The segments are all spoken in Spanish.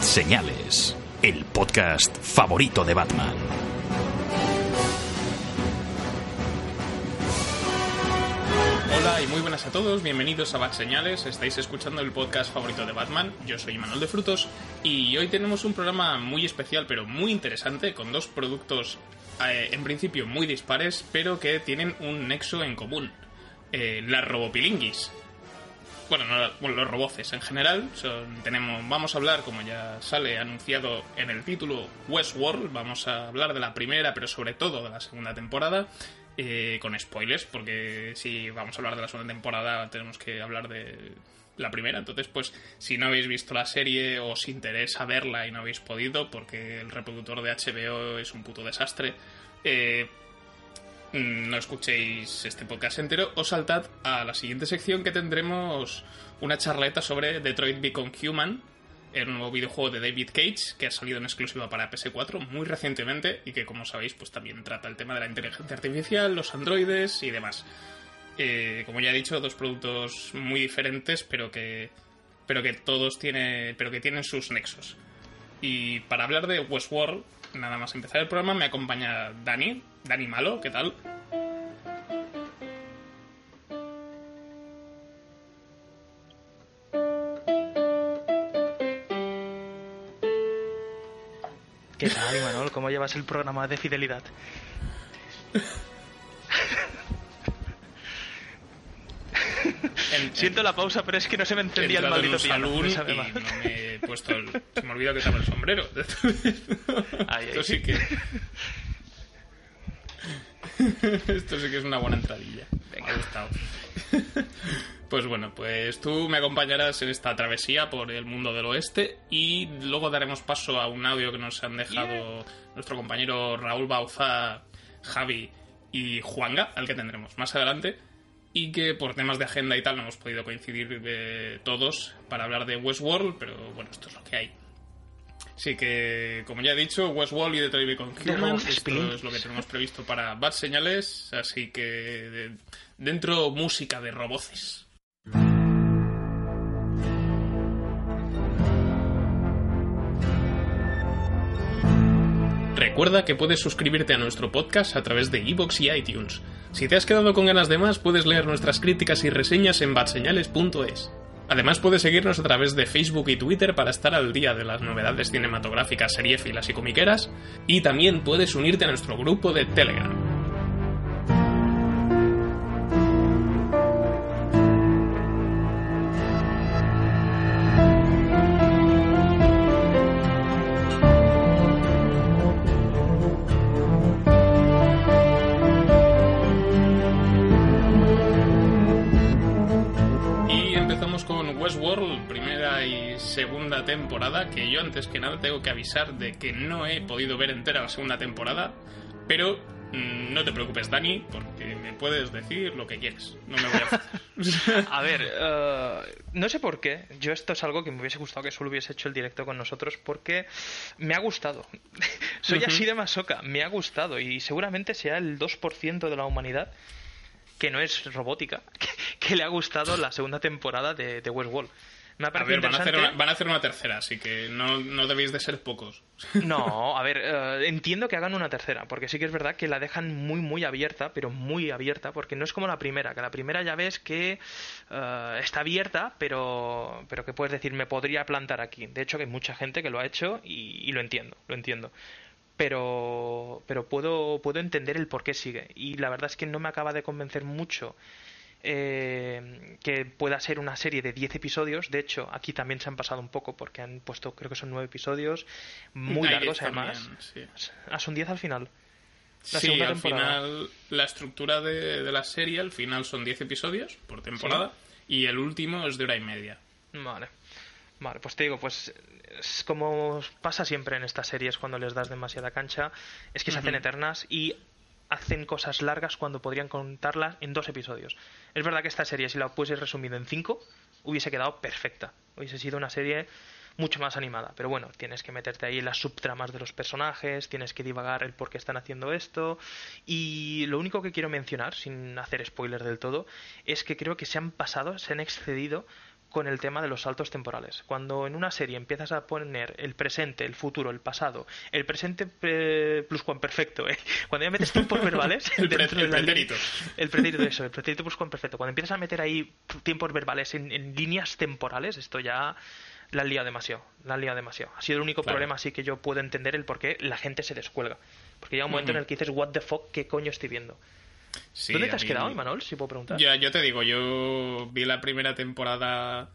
Señales, el podcast favorito de Batman. Hola y muy buenas a todos, bienvenidos a Bat Señales, estáis escuchando el podcast favorito de Batman, yo soy Manuel de Frutos y hoy tenemos un programa muy especial pero muy interesante con dos productos eh, en principio muy dispares pero que tienen un nexo en común, eh, las robopilinguis. Bueno, no, bueno, los roboces en general, tenemos, vamos a hablar, como ya sale anunciado en el título, Westworld, vamos a hablar de la primera pero sobre todo de la segunda temporada eh, con spoilers, porque si vamos a hablar de la segunda temporada tenemos que hablar de la primera. Entonces, pues, si no habéis visto la serie o os interesa verla y no habéis podido, porque el reproductor de HBO es un puto desastre, eh, no escuchéis este podcast entero, o saltad a la siguiente sección que tendremos una charleta sobre Detroit Become Human, el nuevo videojuego de David Cage, que ha salido en exclusiva para PS4 muy recientemente y que, como sabéis, pues también trata el tema de la inteligencia artificial, los androides y demás. Eh, como ya he dicho, dos productos muy diferentes, pero que, pero que todos tiene, pero que tienen sus nexos. Y para hablar de Westworld, nada más empezar el programa, me acompaña Dani, Dani Malo, ¿qué tal? ¿Qué tal, Imanol? ¿Cómo llevas el programa de fidelidad? En- Siento la pausa, pero es que no se me entendía el maldito piano. salón me no me he puesto el... Se me olvidó que estaba el sombrero. Ay, Esto ay. sí que... Esto sí que es una buena entradilla. Me ha gustado. Pues bueno, pues tú me acompañarás en esta travesía por el mundo del oeste y luego daremos paso a un audio que nos han dejado nuestro compañero Raúl Bauza, Javi y Juanga, al que tendremos más adelante, y que por temas de agenda y tal no hemos podido coincidir eh, todos para hablar de Westworld, pero bueno, esto es lo que hay. Así que, como ya he dicho, Westworld y Detroit Become Human, esto es lo que tenemos previsto para Bad Señales, así que de- dentro música de roboces. Recuerda que puedes suscribirte a nuestro podcast a través de iVoox y iTunes. Si te has quedado con ganas de más, puedes leer nuestras críticas y reseñas en badseñales.es. Además, puedes seguirnos a través de Facebook y Twitter para estar al día de las novedades cinematográficas, seriéfilas y comiqueras. Y también puedes unirte a nuestro grupo de Telegram. Temporada, que yo antes que nada tengo que avisar de que no he podido ver entera la segunda temporada, pero mm, no te preocupes, Dani, porque me puedes decir lo que quieres. No me voy a. A ver, eh, no sé por qué. Yo esto es algo que me hubiese gustado que solo hubiese hecho el directo con nosotros porque me ha gustado. Soy así de masoca, me ha gustado y seguramente sea el 2% de la humanidad que no es robótica, que, que le ha gustado la segunda temporada de, de Westworld. Me ha A ver, van a, hacer interesante. una, van a hacer una tercera, así que no, no debéis de ser pocos. No, a ver, eh, entiendo que hagan una tercera, porque sí que es verdad que la dejan muy, muy abierta, pero muy abierta, porque no es como la primera, que la primera ya ves que eh, está abierta, pero, pero que puedes decir, me podría plantar aquí. De hecho, que hay mucha gente que lo ha hecho y, y lo entiendo, lo entiendo. Pero, pero puedo, puedo entender el por qué sigue. Y la verdad es que no me acaba de convencer mucho eh, que pueda ser una serie de 10 episodios. De hecho, aquí también se han pasado un poco porque han puesto, creo que son 9 episodios, muy largos también, además. sí. Ah, son 10 al final. La Sí, al final la estructura de, de la serie al final son 10 episodios por temporada y el último es de hora y media. Vale. Vale, pues te digo, pues es como pasa siempre en estas series cuando les das demasiada cancha, es que se hacen eternas y hacen cosas largas cuando podrían contarlas en dos episodios. Es verdad que esta serie, si la hubiese resumido en cinco, hubiese quedado perfecta. Hubiese sido una serie mucho más animada. Pero bueno, tienes que meterte ahí en las subtramas de los personajes, tienes que divagar el por qué están haciendo esto. Y lo único que quiero mencionar, sin hacer spoiler del todo, es que creo que se han pasado, se han excedido con el tema de los saltos temporales. Cuando en una serie empiezas a poner el presente, el futuro, el pasado, el presente eh, pluscuamperfecto, ¿eh? cuando ya metes tiempos verbales El pre- el pretérito. el pretérito, eso, el pretérito pluscuamperfecto. Cuando empiezas a meter ahí tiempos verbales en, en líneas temporales, esto ya la han liado demasiado. La han liado demasiado. Ha sido el único Claro. problema así que yo puedo entender el por qué la gente se descuelga. Porque llega un momento en el que dices, what the fuck, ¿qué coño estoy viendo? Sí, ¿Dónde te has mí- quedado, Imanol? Si puedo preguntar. Ya, yo te digo, yo vi la primera temporada,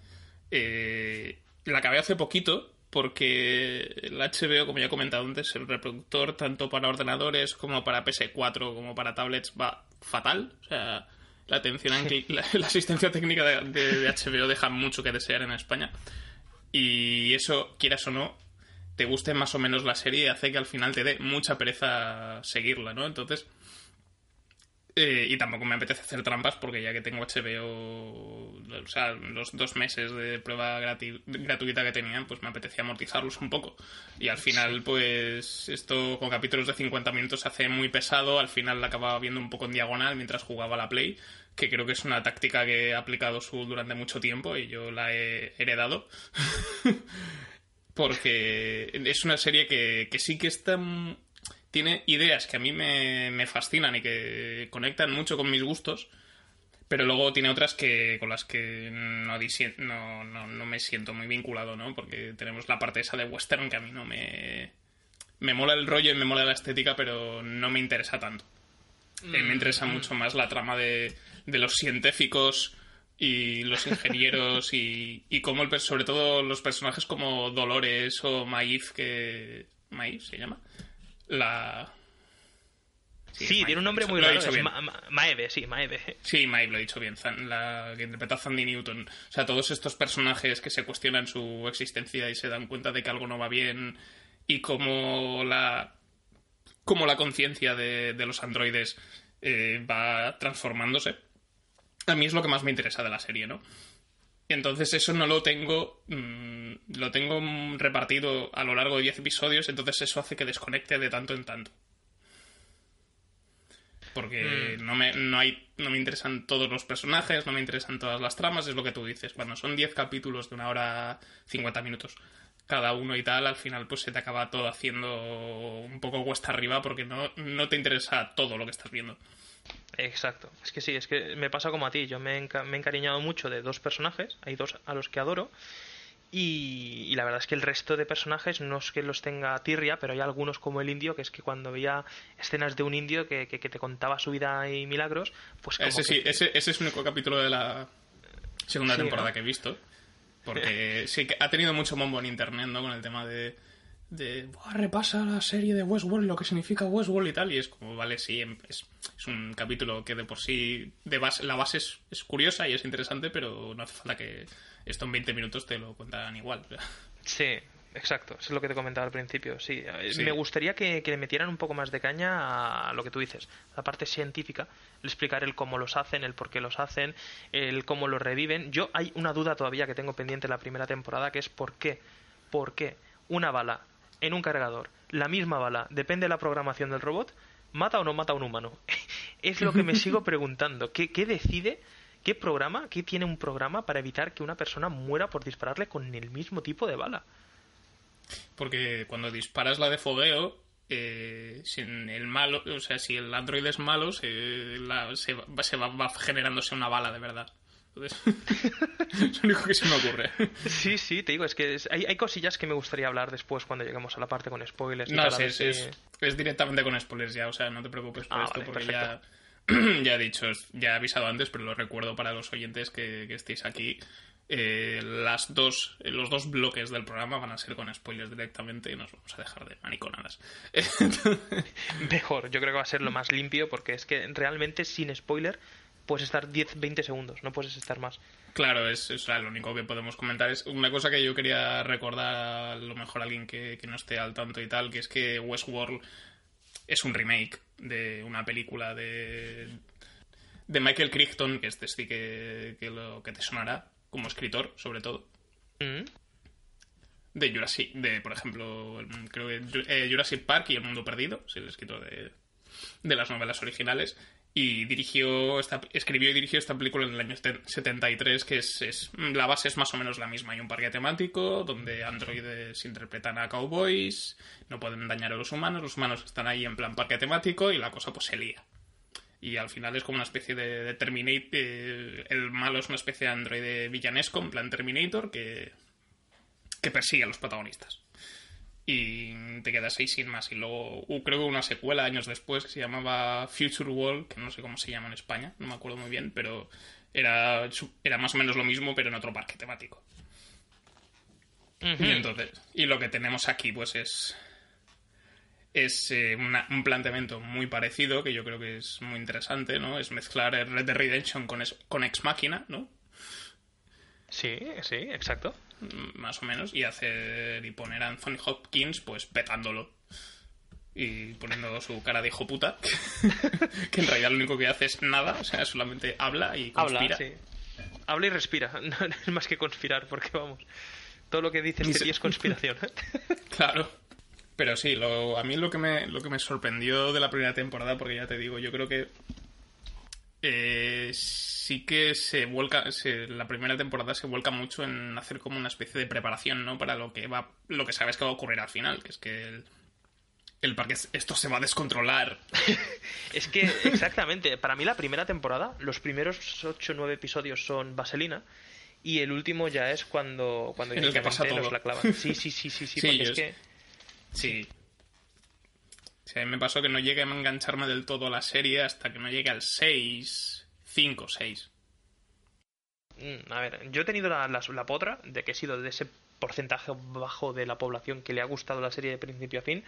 eh, la acabé hace poquito, porque el HBO, como ya he comentado antes, el reproductor, tanto para ordenadores como para PS4, como para tablets, va fatal. O sea, la atención, la, la asistencia técnica de, de- de HBO deja mucho que desear en España. Y eso, quieras o no, te guste más o menos la serie, hace que al final te dé mucha pereza seguirla, ¿no? Entonces, eh, y tampoco me apetece hacer trampas porque ya que tengo HBO, o sea, los dos meses de prueba gratuita que tenían, pues me apetecía amortizarlos un poco. Y al final, pues esto con capítulos de 50 minutos se hace muy pesado. Al final la acababa viendo un poco en diagonal mientras jugaba la Play, que creo que es una táctica que ha aplicado Sul durante mucho tiempo y yo la he heredado. porque es una serie que, que sí que está tiene ideas que a mí me, me fascinan y que conectan mucho con mis gustos pero luego tiene otras que con las que no, no, no, no me siento muy vinculado no porque tenemos la parte esa de western que a mí no me me mola el rollo y me mola la estética pero no me interesa tanto. Eh, me interesa mucho más la trama de, de los científicos y los ingenieros y, y cómo el, sobre todo los personajes como Dolores o Maif que Maif se llama la Sí, tiene un nombre muy raro. dicho es bien. Ma- Ma- Maeve, sí, Maeve. Sí, Maeve lo he dicho bien, Zan- la que interpreta a Sandy Newton. O sea, todos estos personajes que se cuestionan su existencia y se dan cuenta de que algo no va bien y cómo la, cómo la conciencia de, de los androides eh, va transformándose. A mí es lo que más me interesa de la serie, ¿no? Entonces eso no lo tengo, mm, lo tengo mm, repartido a lo largo de 10 episodios, entonces eso hace que desconecte de tanto en tanto. Porque no, me, no, hay, no me interesan todos los personajes, no me interesan todas las tramas, es lo que tú dices. Cuando son 10 capítulos de una hora 50 minutos cada uno y tal, al final pues se te acaba todo haciendo un poco cuesta arriba porque no, no te interesa todo lo que estás viendo. Exacto. Es que sí, es que me pasa como a ti. Yo me he, enca- me he encariñado mucho de dos personajes. Hay dos a los que adoro. Y, y la verdad es que el resto de personajes no es que los tenga tirria, pero hay algunos como el indio, que es que cuando veía escenas de un indio que, que- que te contaba su vida y milagros, pues como Ese que- sí, ese, ese es el único capítulo de la segunda Sí, temporada ¿no? que he visto. Porque sí que ha tenido mucho bombo en internet, ¿no? Con el tema de. De "Buah, repasa la serie de Westworld, lo que significa Westworld y tal. Y es como, vale, sí, em- es, es un capítulo que de por sí. De base, la base es, es curiosa y es interesante, pero no hace falta que esto en 20 minutos te lo cuentan igual. Sí, exacto. Eso es lo que te comentaba al principio. Sí, eh, Sí. me gustaría que, que le metieran un poco más de caña a lo que tú dices, la parte científica, el explicar el cómo los hacen, el por qué los hacen, el cómo los reviven. Yo hay una duda todavía que tengo pendiente en la primera temporada, que es por qué, por qué una bala en un cargador, la misma bala, depende de la programación del robot, mata o no mata a un humano. es lo que me sigo preguntando. ¿Qué, qué decide? ¿Qué programa, qué tiene un programa para evitar que una persona muera por dispararle con el mismo tipo de bala? Porque cuando disparas la de fogueo, eh, si el malo, o sea, si el androide es malo, se, se, va, va, generándose una bala de verdad. Es lo único que se me ocurre. Sí, sí, te digo, es que hay, hay, cosillas que me gustaría hablar después cuando lleguemos a la parte con spoilers. no, sí, es, es, directamente con spoilers ya, o sea, no te preocupes por ah, esto porque ya, ya he dicho, ya he avisado antes, pero lo recuerdo para los oyentes que, que estéis aquí. Eh, las dos, los dos bloques del programa van a ser con spoilers directamente y nos vamos a dejar de maniconadas. Mejor, yo creo que va a ser lo más limpio porque es que realmente sin spoiler puedes estar 10, 20 segundos, no puedes estar más. Claro, es, lo único que podemos comentar. Es una cosa que yo quería recordar a lo mejor a alguien que, no esté al tanto y tal, que es que Westworld es un remake de una película de, de Michael Crichton, que este sí que, que, lo, que te sonará, como escritor, sobre todo. Mm. De Jurassic, de, por ejemplo, creo que eh, Jurassic Park y El Mundo Perdido, es el escritor de, de las novelas originales. Y dirigió esta, escribió y dirigió esta película en el año 73, que es, es, la base es más o menos la misma. Hay un parque temático donde androides interpretan a cowboys, no pueden dañar a los humanos, los humanos están ahí en plan parque temático y la cosa pues se lía y al final es como una especie de, Terminator. Eh, el malo es una especie de androide villanesco, en plan Terminator, que, que persigue a los protagonistas. Y te quedas ahí sin más. Y luego uh, creo que una secuela años después que se llamaba Future World, que no sé cómo se llama en España, no me acuerdo muy bien, pero era, era más o menos lo mismo, pero en otro parque temático. Y entonces, y lo que tenemos aquí, pues es es eh, un planteamiento muy parecido, que yo creo que es muy interesante, ¿no? Es mezclar Red Dead Redemption con, con Ex Machina, ¿no? Sí, sí, exacto. Más o menos, y hacer y poner a Anthony Hopkins, pues petándolo. Y poniendo su cara de hijo puta, que en realidad lo único que hace es nada, o sea, solamente habla y conspira. Habla, sí. habla y respira, no es más que conspirar, porque vamos, todo lo que dices es conspiración. claro. Pero sí, lo, a mí lo que, me, lo que me sorprendió de la primera temporada, porque ya te digo, yo creo que eh, sí que se vuelca, la primera temporada se vuelca mucho en hacer como una especie de preparación, ¿no? Para lo que va, lo que sabes que va a ocurrir al final, que es que el, parque, esto se va a descontrolar. es que, exactamente, para mí la primera temporada, los primeros 8 o 9 episodios son vaselina, y el último ya es cuando, cuando el que pasa todo. la clavan. Sí, sí, sí, sí, sí, porque es que Sí. A mí me pasó que no llegué a engancharme del todo a la serie hasta que no llegue al 6, 5, 6. A ver, yo he tenido la, la, la, potra de que he sido de ese porcentaje bajo de la población que le ha gustado la serie de principio a fin.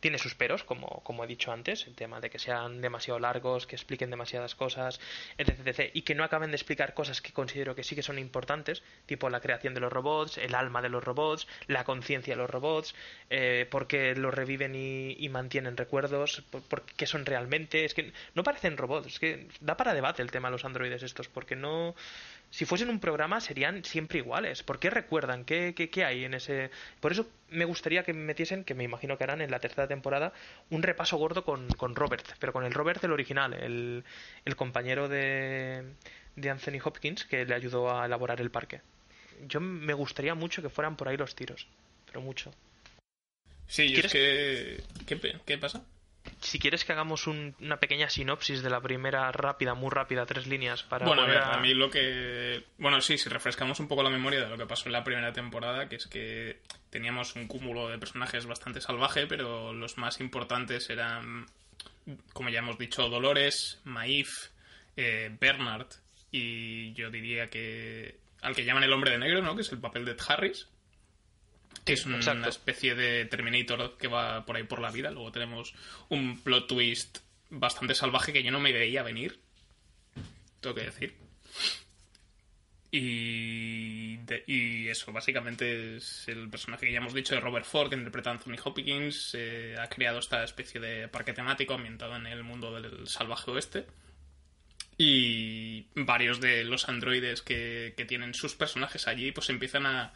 Tiene sus peros, como, como he dicho antes, el tema de que sean demasiado largos, que expliquen demasiadas cosas, etc, y que no acaben de explicar cosas que considero que sí que son importantes, tipo la creación de los robots, el alma de los robots, la conciencia de los robots, eh, por qué los reviven y, mantienen recuerdos, por, qué son realmente. Es que no parecen robots, es que da para debate el tema de los androides estos, porque no si fuesen un programa serían siempre iguales. ¿Por qué recuerdan? ¿Qué, qué, hay en ese...? Por eso me gustaría que metiesen, que me imagino que harán en la tercera temporada, un repaso gordo con, con Robert, pero con el Robert el original, el, el compañero de, de Anthony Hopkins que le ayudó a elaborar el parque. Yo me gustaría mucho que fueran por ahí los tiros, pero mucho. Sí, es que... ¿Qué, ¿Qué pasa? Si quieres que hagamos una pequeña sinopsis de la primera rápida, muy rápida, tres líneas para... Bueno, a ver, a... mí lo que... Bueno, sí, si refrescamos un poco la memoria de lo que pasó en la primera temporada, que es que teníamos un cúmulo de personajes bastante salvaje, pero los más importantes eran, como ya hemos dicho, Dolores, Maif, eh, Bernard y yo diría que al que llaman el hombre de negro, ¿no? Que es el papel de Harris es una especie de Terminator que va por ahí por la vida. Luego tenemos un plot twist bastante salvaje que yo no me veía venir. Tengo que decir. Y, y eso, básicamente es el personaje que ya hemos dicho de Robert Ford, que interpreta a Anthony Hopkins. Eh, ha creado esta especie de parque temático ambientado en el mundo del salvaje oeste. Y varios de los androides que, que tienen sus personajes allí, pues empiezan a,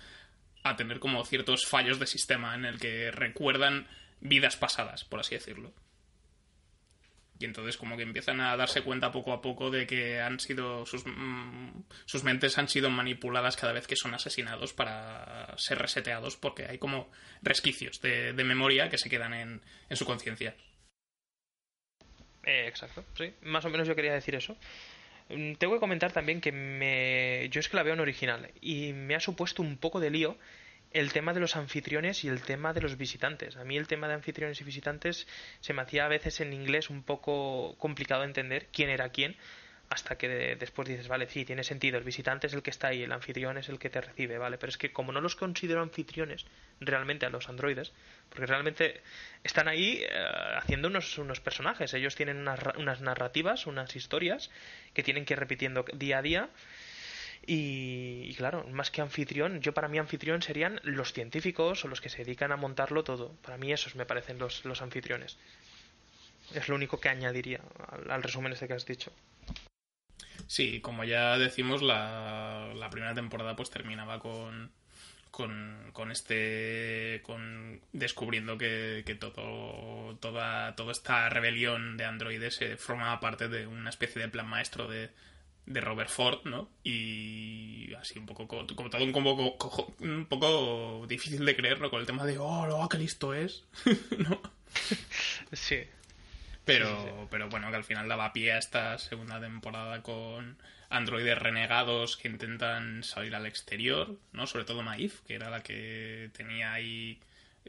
a tener como ciertos fallos de sistema en el que recuerdan vidas pasadas, por así decirlo. Y entonces como que empiezan a darse cuenta poco a poco de que han sido sus, mm, sus mentes han sido manipuladas cada vez que son asesinados para ser reseteados porque hay como resquicios de, memoria que se quedan en, en su conciencia. Eh, exacto, sí. Más o menos yo quería decir eso. Mm, tengo que comentar también que me... yo es que la veo en original y me ha supuesto un poco de lío el tema de los anfitriones y el tema de los visitantes. A mí el tema de anfitriones y visitantes se me hacía a veces en inglés un poco complicado entender quién era quién, hasta que después dices, vale, sí, tiene sentido, el visitante es el que está ahí, el anfitrión es el que te recibe, vale, pero es que como no los considero anfitriones realmente a los androides, porque realmente están ahí eh, haciendo unos, unos, personajes, ellos tienen unas, unas narrativas, unas historias que tienen que ir repitiendo día a día, y, claro, más que anfitrión, yo para mí anfitrión serían los científicos o los que se dedican a montarlo todo. Para mí esos me parecen los, los anfitriones. Es lo único que añadiría al, resumen este que has dicho. Sí, como ya decimos, la, la primera temporada pues terminaba con, con, con, este con descubriendo que, que, todo toda toda esta rebelión de androides se formaba parte de una especie de plan maestro de, de Robert Ford, ¿no? Y así un poco, como todo un poco, un poco difícil de creer, ¿no? Con el tema de, oh, lo que listo es, ¿no? Sí. Pero, pero bueno, que al final daba pie a esta segunda temporada con androides renegados que intentan salir al exterior, ¿no? Sobre todo Maif, que era la que tenía ahí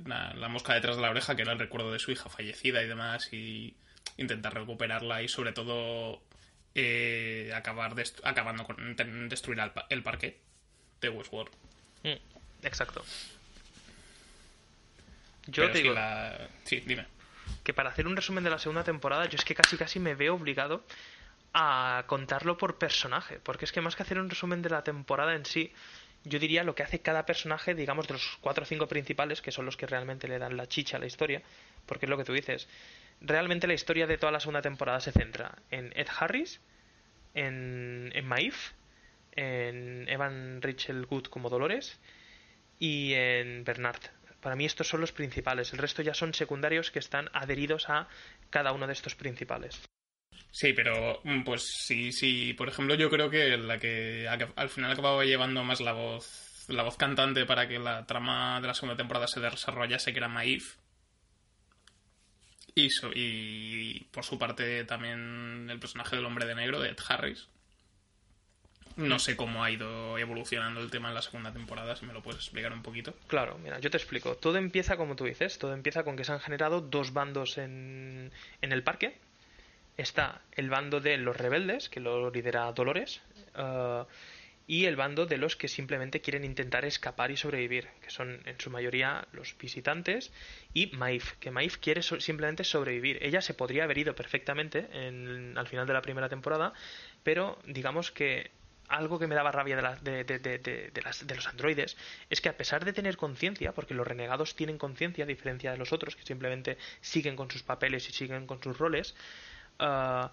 la, la mosca detrás de la oreja, que era el recuerdo de su hija fallecida y demás, y intentar recuperarla y sobre todo eh, acabar acabando con destruir el parque de Westworld. Mm, exacto. Yo te digo. Sí, dime. Que para hacer un resumen de la segunda temporada, yo es que casi casi me veo obligado a contarlo por personaje. Porque es que más que hacer un resumen de la temporada en sí, yo diría lo que hace cada personaje, digamos, de los cuatro o cinco principales, que son los que realmente le dan la chicha a la historia. Porque es lo que tú dices realmente la historia de toda la segunda temporada se centra en Ed Harris, en, Maif, en Evan Rachel Good como Dolores y en Bernard. Para mí estos son los principales. El resto ya son secundarios que están adheridos a cada uno de estos principales. Sí, pero mm, pues sí, sí. Por ejemplo, yo creo que la que al final acababa llevando más la voz, la voz cantante para que la trama de la segunda temporada se desarrollase, que era Maif, y, y por su parte también el personaje del hombre de negro, de Ed Harris. No sé cómo ha ido evolucionando el tema en la segunda temporada, si me lo puedes explicar un poquito. Claro, mira, yo te explico. Todo empieza como tú dices, todo empieza con que se han generado dos bandos en, en el parque. Está el bando de los rebeldes, que lo lidera Dolores, uh, y el bando de los que simplemente quieren intentar escapar y sobrevivir, que son en su mayoría los visitantes, y Maif, que Maif quiere simplemente sobrevivir. Ella se podría haber ido perfectamente en, al final de la primera temporada, pero digamos que algo que me daba rabia de, de, de, de, los androides es que a pesar de tener conciencia, porque los renegados tienen conciencia a diferencia de los otros, que simplemente siguen con sus papeles y siguen con sus roles, uh,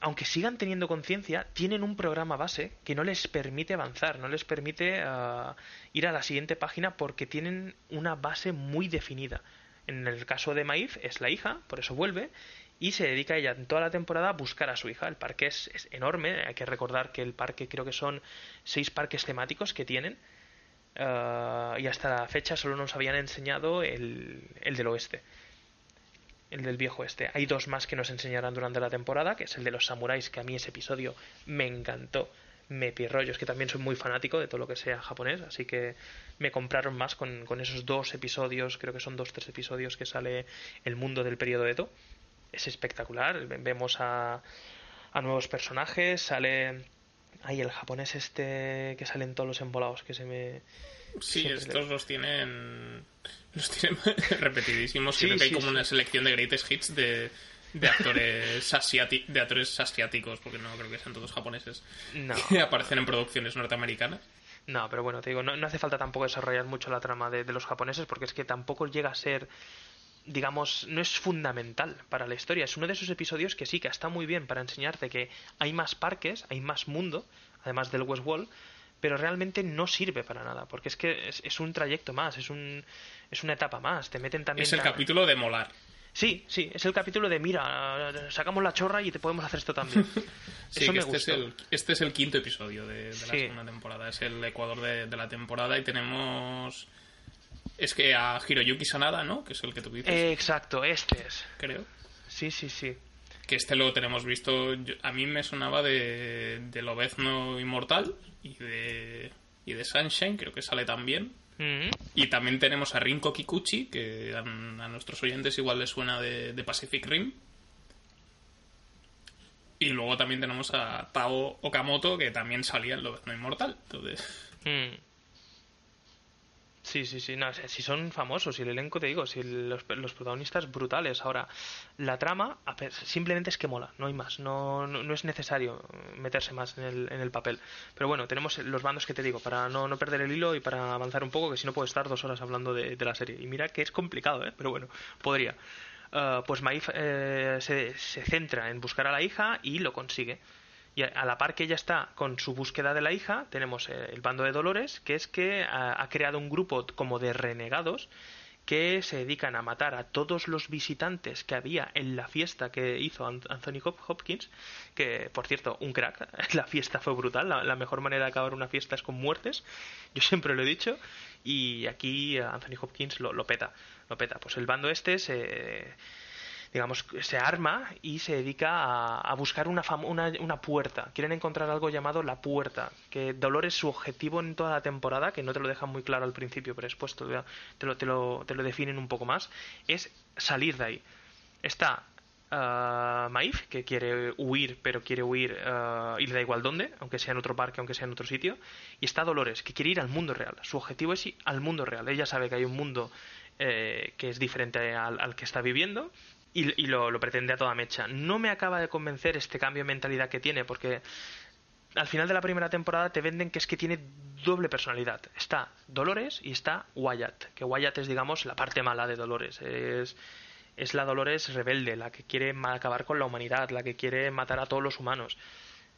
aunque sigan teniendo conciencia, tienen un programa base que no les permite avanzar, no les permite ah, ir a la siguiente página porque tienen una base muy definida. En el caso de Maif es la hija, por eso vuelve, y se dedica ella en toda la temporada a buscar a su hija. El parque es, enorme, hay que recordar que el parque creo que son seis parques temáticos que tienen, ah, y hasta la fecha solo nos habían enseñado el del oeste el del viejo este. Hay dos más que nos enseñarán durante la temporada, que es el de los samuráis, que a mí ese episodio me encantó. Me pirrollo, es que también soy muy fanático de todo lo que sea japonés, así que me compraron más con, con esos dos episodios, creo que son dos, tres episodios que sale el mundo del periodo Edo. Es espectacular, vemos a, a nuevos personajes, sale ahí el japonés este que salen todos los embolados, que se me... Sí, estos los tienen los tienen repetidísimos. Creo que hay como una selección de greatest hits de, de actores de actores asiáticos, porque no creo que sean todos japoneses, no. que aparecen en producciones norteamericanas. No, pero bueno, te digo, no, hace falta tampoco desarrollar mucho la trama de, de, los japoneses, porque es que tampoco llega a ser, digamos, no es fundamental para la historia. Es uno de esos episodios que sí, que está muy bien para enseñarte que hay más parques, hay más mundo, además del Westworld, pero realmente no sirve para nada, porque es que es, un trayecto más, es, un, es una etapa más. Te meten también. Es el capítulo de molar. Sí, sí, es el capítulo de mira, sacamos la chorra y te podemos hacer esto también. sí, Eso me este, Es el, este es el quinto episodio de, la segunda temporada, es el Ecuador de, la temporada y tenemos... Es que a Hiroyuki Sanada, ¿no? Que es el que tú dices. exacto, este es. Creo. Sí, sí, sí. Que este lo tenemos visto. a mí me sonaba de, de Lobezno Inmortal y de, y de Sunshine, creo que sale también. Y también tenemos a Rinko Kikuchi, que a, nuestros oyentes igual les suena de, Pacific Rim. Y luego también tenemos a Tao Okamoto, que también salía en Lobezno Inmortal. Entonces... Mm. Sí, sí, sí, no, si son famosos, y el elenco te digo, si los, los, protagonistas brutales. Ahora, la trama simplemente es que mola, no hay más, no, no, es necesario meterse más en el, en el, papel. Pero bueno, tenemos los bandos que te digo, para no, no perder el hilo y para avanzar un poco, que si no puedo estar dos horas hablando de, la serie. Y mira que es complicado, ¿eh? pero bueno, podría. Uh, pues Maif eh, se, se centra en buscar a la hija y lo consigue. Y a la par que ella está con su búsqueda de la hija, tenemos eh, el bando de Dolores, que es que ha, creado un grupo como de renegados que se dedican a matar a todos los visitantes que había en la fiesta que hizo Anthony Hopkins, que por cierto, un crack, la fiesta fue brutal, la, mejor manera de acabar una fiesta es con muertes, yo siempre lo he dicho, y aquí Anthony Hopkins lo, lo peta, lo peta. Pues el bando este se digamos, se arma y se dedica a, buscar una, una, una, puerta. Quieren encontrar algo llamado la puerta, que Dolores su objetivo en toda la temporada, que no te lo dejan muy claro al principio, pero después te lo, te lo, te lo, definen un poco más, es salir de ahí. Está uh, Maif, que quiere huir, pero quiere huir uh, y le da igual dónde, aunque sea en otro parque, aunque sea en otro sitio. Y está Dolores, que quiere ir al mundo real. Su objetivo es ir al mundo real. Ella sabe que hay un mundo eh, que es diferente al, al, que está viviendo y, lo, pretende a toda mecha. No me acaba de convencer este cambio de mentalidad que tiene, porque al final de la primera temporada te venden que es que tiene doble personalidad. Está Dolores y está Wyatt, que Wyatt es, digamos, la parte mala de Dolores. Es, es la Dolores rebelde, la que quiere acabar con la humanidad, la que quiere matar a todos los humanos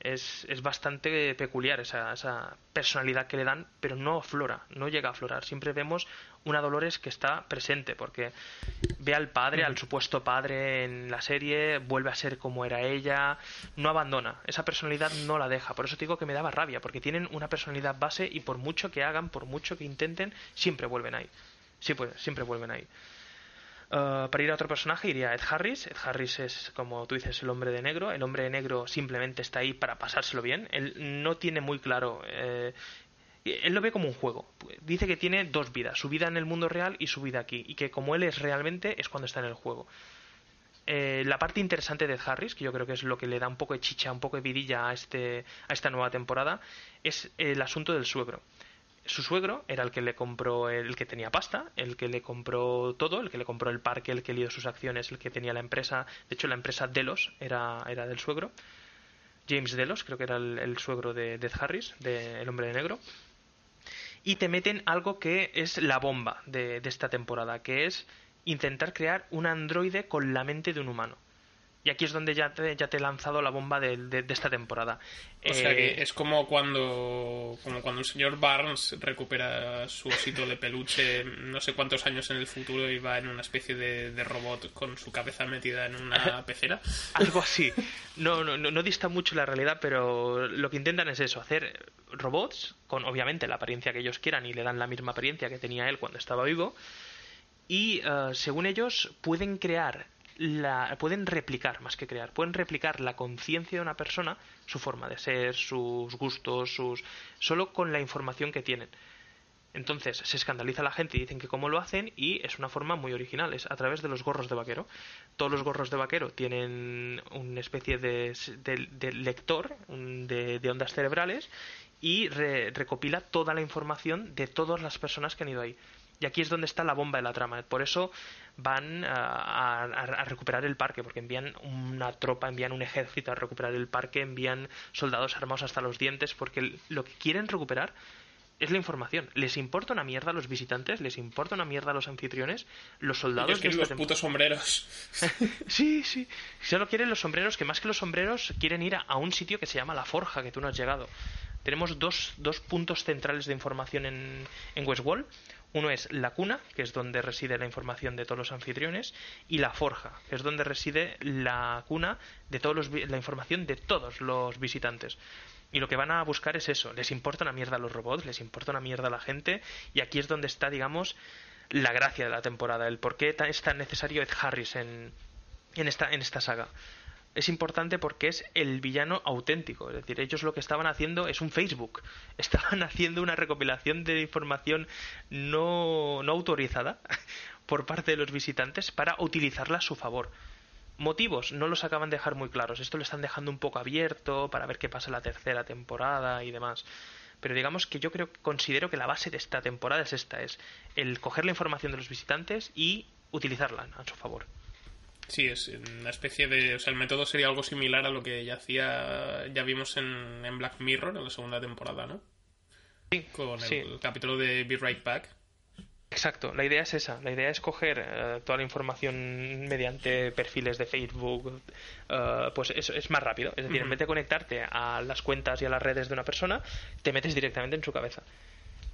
es, es bastante peculiar esa, esa, personalidad que le dan, pero no aflora, no llega a aflorar. Siempre vemos una Dolores que está presente, porque ve al padre, al supuesto padre en la serie, vuelve a ser como era ella, no abandona. Esa personalidad no la deja. Por eso te digo que me daba rabia, porque tienen una personalidad base y por mucho que hagan, por mucho que intenten, siempre vuelven ahí. Sí, pues, siempre vuelven ahí. Eh, para ir a otro personaje iría Ed Harris. Ed Harris es, como tú dices, el hombre de negro. El hombre de negro simplemente está ahí para pasárselo bien. Él no tiene muy claro. Eh, él lo ve como un juego. Dice que tiene dos vidas: su vida en el mundo real y su vida aquí. Y que como él es realmente, es cuando está en el juego. Eh, la parte interesante de Harris, que yo creo que es lo que le da un poco de chicha, un poco de vidilla a, este, a esta nueva temporada, es el asunto del suegro su suegro era el que le compró, el que tenía pasta, el que le compró todo, el que le compró el parque, el que dio sus acciones, el que tenía la empresa. De hecho, la empresa Delos era, era del suegro. James Delos, creo que era el, suegro de Death Harris, de Hombre de Negro. Y te meten algo que es la bomba de, esta temporada, que es intentar crear un androide con la mente de un humano. Y aquí es donde ya te, ya te he lanzado la bomba de, de, esta temporada. O sea que eh, es como cuando, como cuando el señor Barnes recupera su osito de peluche no sé cuántos años en el futuro y va en una especie de, robot con su cabeza metida en una pecera. Algo así. No, no, no, dista mucho la realidad, pero lo que intentan es eso, hacer robots con obviamente la apariencia que ellos quieran y le dan la misma apariencia que tenía él cuando estaba vivo. Y eh, según ellos pueden crear la, pueden replicar más que crear, pueden replicar la conciencia de una persona, su forma de ser, sus gustos, sus solo con la información que tienen. Entonces se escandaliza la gente y dicen que cómo lo hacen y es una forma muy original, es a través de los gorros de vaquero. Todos los gorros de vaquero tienen una especie de, lector de, ondas cerebrales y recopila toda la información de todas las personas que han ido ahí. Y aquí es donde está la bomba de la trama. Por eso van a, recuperar el parque, porque envían una tropa, envían un ejército a recuperar el parque, envían soldados armados hasta los dientes, porque lo que quieren recuperar es la información. ¿Les importa una mierda a los visitantes? ¿Les importa una mierda a los anfitriones? Los soldados de los putos sombreros. sí, sí. Solo quieren los sombreros, que más que los sombreros quieren ir a, un sitio que se llama La Forja, que tú no has llegado. tenemos dos, dos puntos centrales de información en, en Westworld. Uno es la cuna, que es donde reside la información de todos los anfitriones, y la forja, que es donde reside la cuna de todos los, la información de todos los visitantes. Y lo que van a buscar es eso. Les importa una mierda los robots, les importa una mierda la gente, y aquí es donde está, digamos, la gracia de la temporada, el por qué es tan necesario Ed Harris en, en, esta, en esta saga es importante porque es el villano auténtico. Es decir, ellos lo que estaban haciendo es un Facebook. Estaban haciendo una recopilación de información no, no autorizada por parte de los visitantes para utilizarla a su favor. Motivos no los acaban de dejar muy claros. Esto lo están dejando un poco abierto para ver qué pasa en la tercera temporada y demás. Pero digamos que yo creo considero que la base de esta temporada es esta, es el coger la información de los visitantes y utilizarla a su favor. Sí, es una especie de. O sea, el método sería algo similar a lo que ya hacía. Ya vimos en, en Black Mirror en la segunda temporada, ¿no? Sí. Con el, capítulo de Be Right Back. Exacto, la idea es esa. La idea es coger eh, toda la información mediante perfiles de Facebook. Uh, pues eso es más rápido. Es decir, en vez de conectarte a las cuentas y a las redes de una persona, te metes directamente en su cabeza.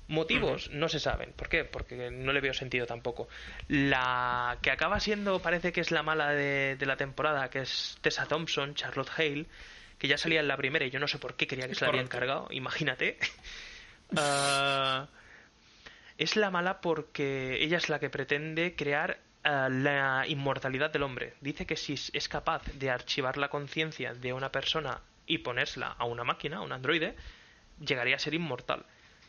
Motivos no se saben. ¿Por qué? Porque no le veo sentido tampoco. La que acaba siendo, parece que es la mala de, la temporada, que es Tessa Thompson, Charlotte Hale, que ya salía en la primera y yo no sé por qué quería que se la había encargado, imagínate. Ah, es la mala porque ella es la que pretende crear ah, la inmortalidad del hombre. Dice que si es capaz de archivar la conciencia de una persona y ponérsela a una máquina, a un androide, llegaría a ser inmortal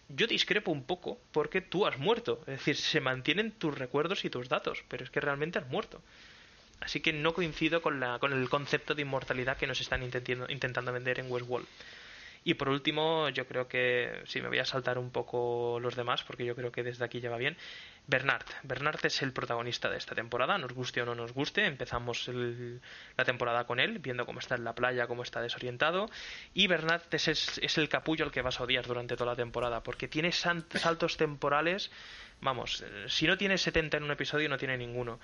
yo discrepo un poco porque tú has muerto. Es decir, se mantienen tus recuerdos y tus datos, pero es que realmente has muerto. Así que no coincido con, la, con el concepto de inmortalidad que nos están intentando vender en Westworld. Y por último, yo creo que, sí, me voy a saltar un poco los demás, porque yo creo que desde aquí ya va bien. Bernard. Bernard es el protagonista de esta temporada, nos guste o no nos guste. Empezamos la temporada con él, viendo cómo está en la playa, cómo está desorientado. Y Bernard es, es, el capullo al que vas a odiar durante toda la temporada, porque tiene saltos temporales. Vamos, si no tiene 70 en un episodio, no tiene ninguno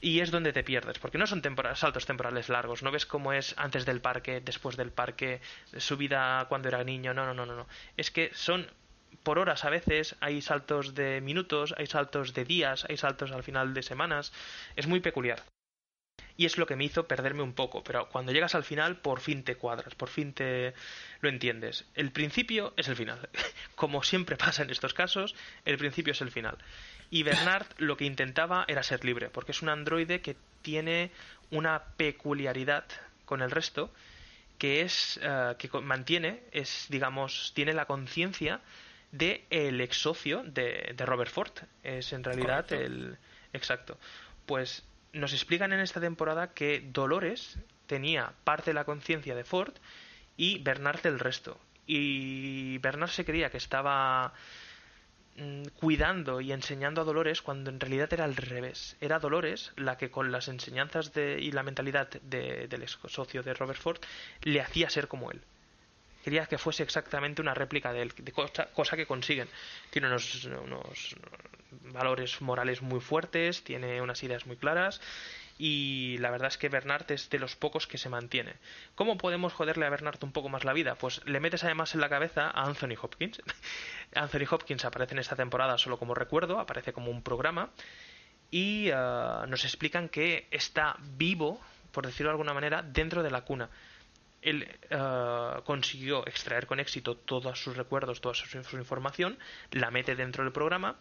y es donde te pierdes, porque no son saltos temporales largos, no ves cómo es antes del parque, después del parque, su vida cuando era niño, no, no, no, no, no. Es que son por horas a veces, hay saltos de minutos, hay saltos de días, hay saltos al final de semanas, es muy peculiar. Y es lo que me hizo perderme un poco, pero cuando llegas al final por fin te cuadras, por fin te lo entiendes. El principio es el final. Como siempre pasa en estos casos, el principio es el final. Y Bernard lo que intentaba era ser libre, porque es un androide que tiene una peculiaridad con el resto, que es eh, que mantiene, es digamos, tiene la conciencia de el ex socio de, Robert Ford. Es en realidad el exacto. Pues nos explican en esta temporada que Dolores tenía parte de la conciencia de Ford y Bernard del resto. Y Bernard se creía que estaba cuidando y enseñando a Dolores cuando en realidad era al revés. Era Dolores la que con las enseñanzas de, y la mentalidad del ex socio de Robert Ford le hacía ser como él. Quería que fuese exactamente una réplica de él, de cosa, cosa que consiguen. Tiene unos valores morales muy fuertes, tiene unas ideas muy claras y la verdad es que Bernard es de los pocos que se mantiene. ¿Cómo podemos joderle a Bernard un poco más la vida? Pues le metes además en la cabeza a Anthony Hopkins. Anthony Hopkins aparece en esta temporada solo como recuerdo, aparece como un programa y eh, nos explican que está vivo, por decirlo de alguna manera, dentro de la cuna. Él eh, consiguió extraer con éxito todos sus recuerdos, toda su información, la mete dentro del programa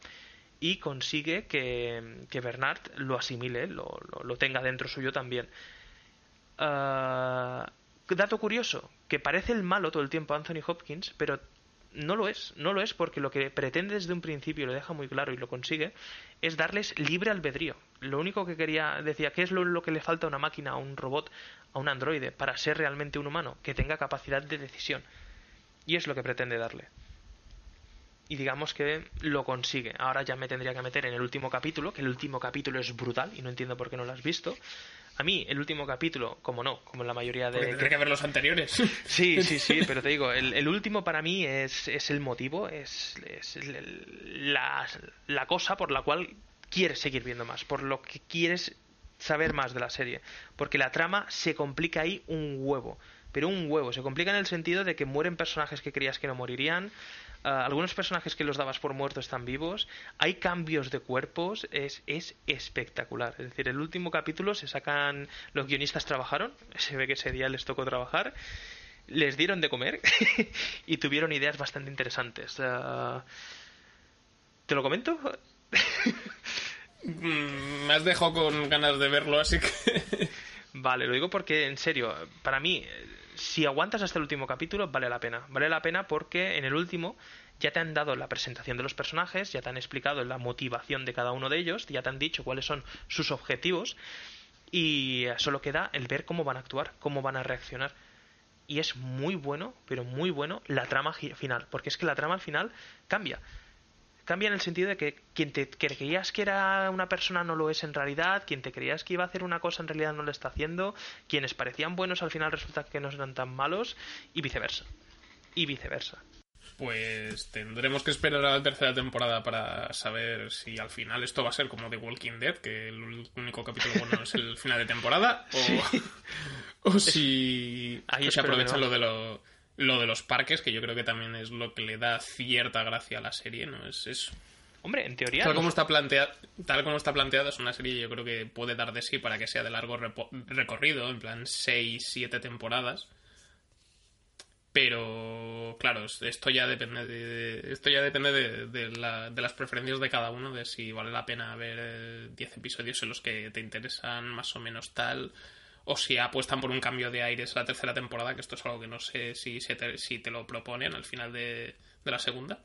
y consigue que, Bernard lo asimile, lo, lo, tenga dentro suyo también. Ah, dato curioso, que parece el malo todo el tiempo Anthony Hopkins, pero no lo es, no lo es porque lo que pretende desde un principio, lo deja muy claro y lo consigue, es darles libre albedrío. Lo único que quería, decía, ¿qué es lo, lo que le falta a una máquina, a un robot, a un androide para ser realmente un humano? Que tenga capacidad de decisión. Y es lo que pretende darle y digamos que lo consigue. Ahora ya me tendría que meter en el último capítulo, que el último capítulo es brutal y no entiendo por qué no lo has visto. A mí, el último capítulo, como no, como en la mayoría de. Tendría que ver los anteriores. Sí, sí, sí, pero te digo, el, último para mí es, es el motivo, es, la, la cosa por la cual quieres seguir viendo más, por lo que quieres saber más de la serie. Porque la trama se complica ahí un huevo pero un huevo. Se complica en el sentido de que mueren personajes que creías que no morirían, ah, algunos personajes que los dabas por muertos están vivos, hay cambios de cuerpos, es, es espectacular. Es decir, el último capítulo se sacan, los guionistas trabajaron, se ve que ese día les tocó trabajar, les dieron de comer y tuvieron ideas bastante interesantes. Ah, ¿Te lo comento? Mm, me has dejado con ganas de verlo, así que... Vale, lo digo porque, en serio, para mí, si aguantas hasta el último capítulo, vale la pena. Vale la pena porque en el último ya te han dado la presentación de los personajes, ya te han explicado la motivación de cada uno de ellos, ya te han dicho cuáles son sus objetivos y solo queda el ver cómo van a actuar, cómo van a reaccionar. Y es muy bueno, pero muy bueno la trama final, porque es que la trama al final cambia cambia en el sentido de que quien te creías que era una persona no lo es en realidad, quien te creías que iba a hacer una cosa en realidad no lo está haciendo, quienes parecían buenos al final resulta que no eran tan malos y viceversa. Y viceversa. Pues tendremos que esperar a la tercera temporada para saber si al final esto va a ser como The Walking Dead, que el único capítulo bueno es el final de temporada, o, si Ahí se aprovecha lo de lo lo de los parques, que yo creo que también es lo que le da cierta gracia a la serie, ¿no? Es, es... Hombre, en teoría. Tal como, está planteada, tal como está planteada, es una serie yo creo que puede dar de sí para que sea de largo recorrido, en plan 6, 7 temporadas. Pero, claro, esto ya depende de, esto ya depende de, de, las preferencias de cada uno, de si vale la pena ver 10 episodios en los que te interesan más o menos tal o si apuestan por un cambio de aires la tercera temporada, que esto es algo que no sé si, te, si te lo proponen al final de, la segunda.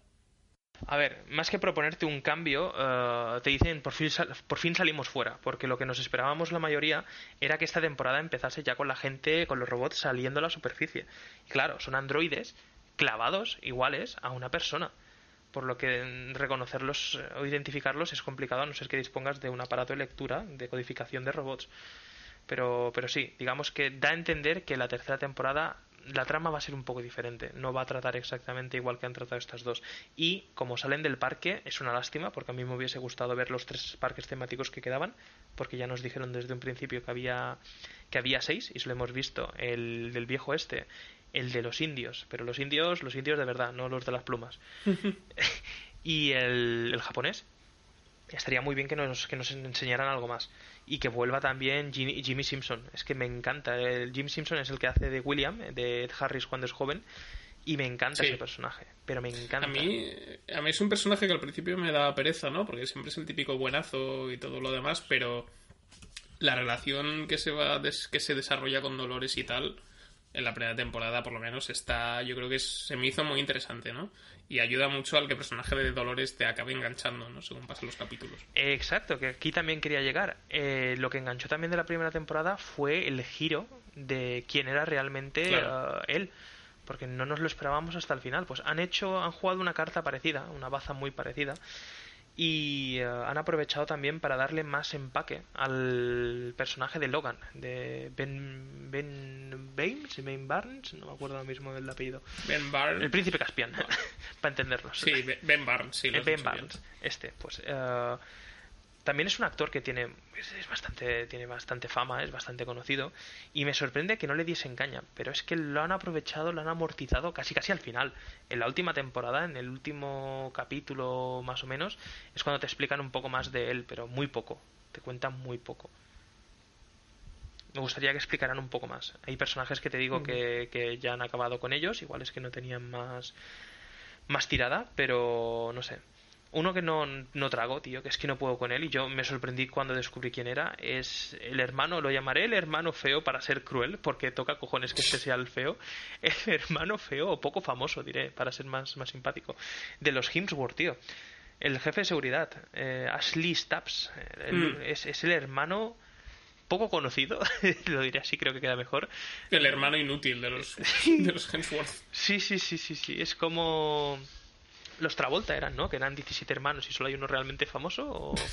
A ver, más que proponerte un cambio, eh, te dicen por fin, por fin salimos fuera, porque lo que nos esperábamos la mayoría era que esta temporada empezase ya con la gente, con los robots saliendo a la superficie. Y claro, son androides clavados iguales a una persona, por lo que reconocerlos o identificarlos es complicado a no ser que dispongas de un aparato de lectura, de codificación de robots. Pero, pero sí, digamos que da a entender que la tercera temporada la trama va a ser un poco diferente, no va a tratar exactamente igual que han tratado estas dos. Y como salen del parque, es una lástima, porque a mí me hubiese gustado ver los tres parques temáticos que quedaban, porque ya nos dijeron desde un principio que había, que había seis, y solo hemos visto el del viejo este, el de los indios, pero los indios, los indios de verdad, no los de las plumas. y el, el japonés. Estaría muy bien que nos, que nos enseñaran algo más y que vuelva también Jimmy, Simpson. Es que me encanta. El Jimmy Simpson es el que hace de William, de Ed Harris cuando es joven. Y me encanta ese personaje, pero me encanta. A mí, a mí es un personaje que al principio me da pereza, ¿no? Porque siempre es el típico buenazo y todo lo demás, pero la relación que se va que se desarrolla con Dolores y tal en la primera temporada por lo menos está yo creo que se me hizo muy interesante no y ayuda mucho al que el personaje de Dolores te acabe enganchando no según pasan los capítulos. Exacto que aquí también quería llegar. Eh, lo que enganchó también de la primera temporada fue el giro de quién era realmente eh, él porque no nos lo esperábamos hasta el final. Pues han hecho han jugado una carta parecida una baza muy parecida y eh, han aprovechado también para darle más empaque al personaje de Logan, de Ben, ben Baines, Ben Barnes, no me acuerdo lo mismo del apellido. Ben Barnes. El príncipe Caspian, para entenderlos. Sí, Ben Barnes, sí. ben Barnes, este, pues uh, también es un actor que tiene es, bastante tiene bastante fama es bastante conocido y me sorprende que no le diesen caña pero es que lo han aprovechado lo han amortizado casi casi al final. En la última temporada en el último capítulo más o menos es cuando te explican un poco más de él pero muy poco te cuentan muy poco. Me gustaría que explicaran un poco más. Hay personajes que te digo que, que ya han acabado con ellos igual es que no tenían más más tirada pero no sé uno que no, no trago, tío, que es que no puedo con él y yo me sorprendí cuando descubrí quién era, es el hermano, lo llamaré el hermano feo para ser cruel, porque toca cojones que este sea el feo, el hermano feo o poco famoso, diré, para ser más, más simpático, de los Hemsworth, tío. El jefe de seguridad, eh, Ashley Stubbs, mm. es, es el hermano poco conocido, lo diré así, creo que queda mejor. El hermano inútil de los, de los Hemsworth. Sí, sí, sí, sí, sí. Es como los Travolta eran, ¿no? Que eran 17 hermanos y solo hay uno realmente famoso. ¿o?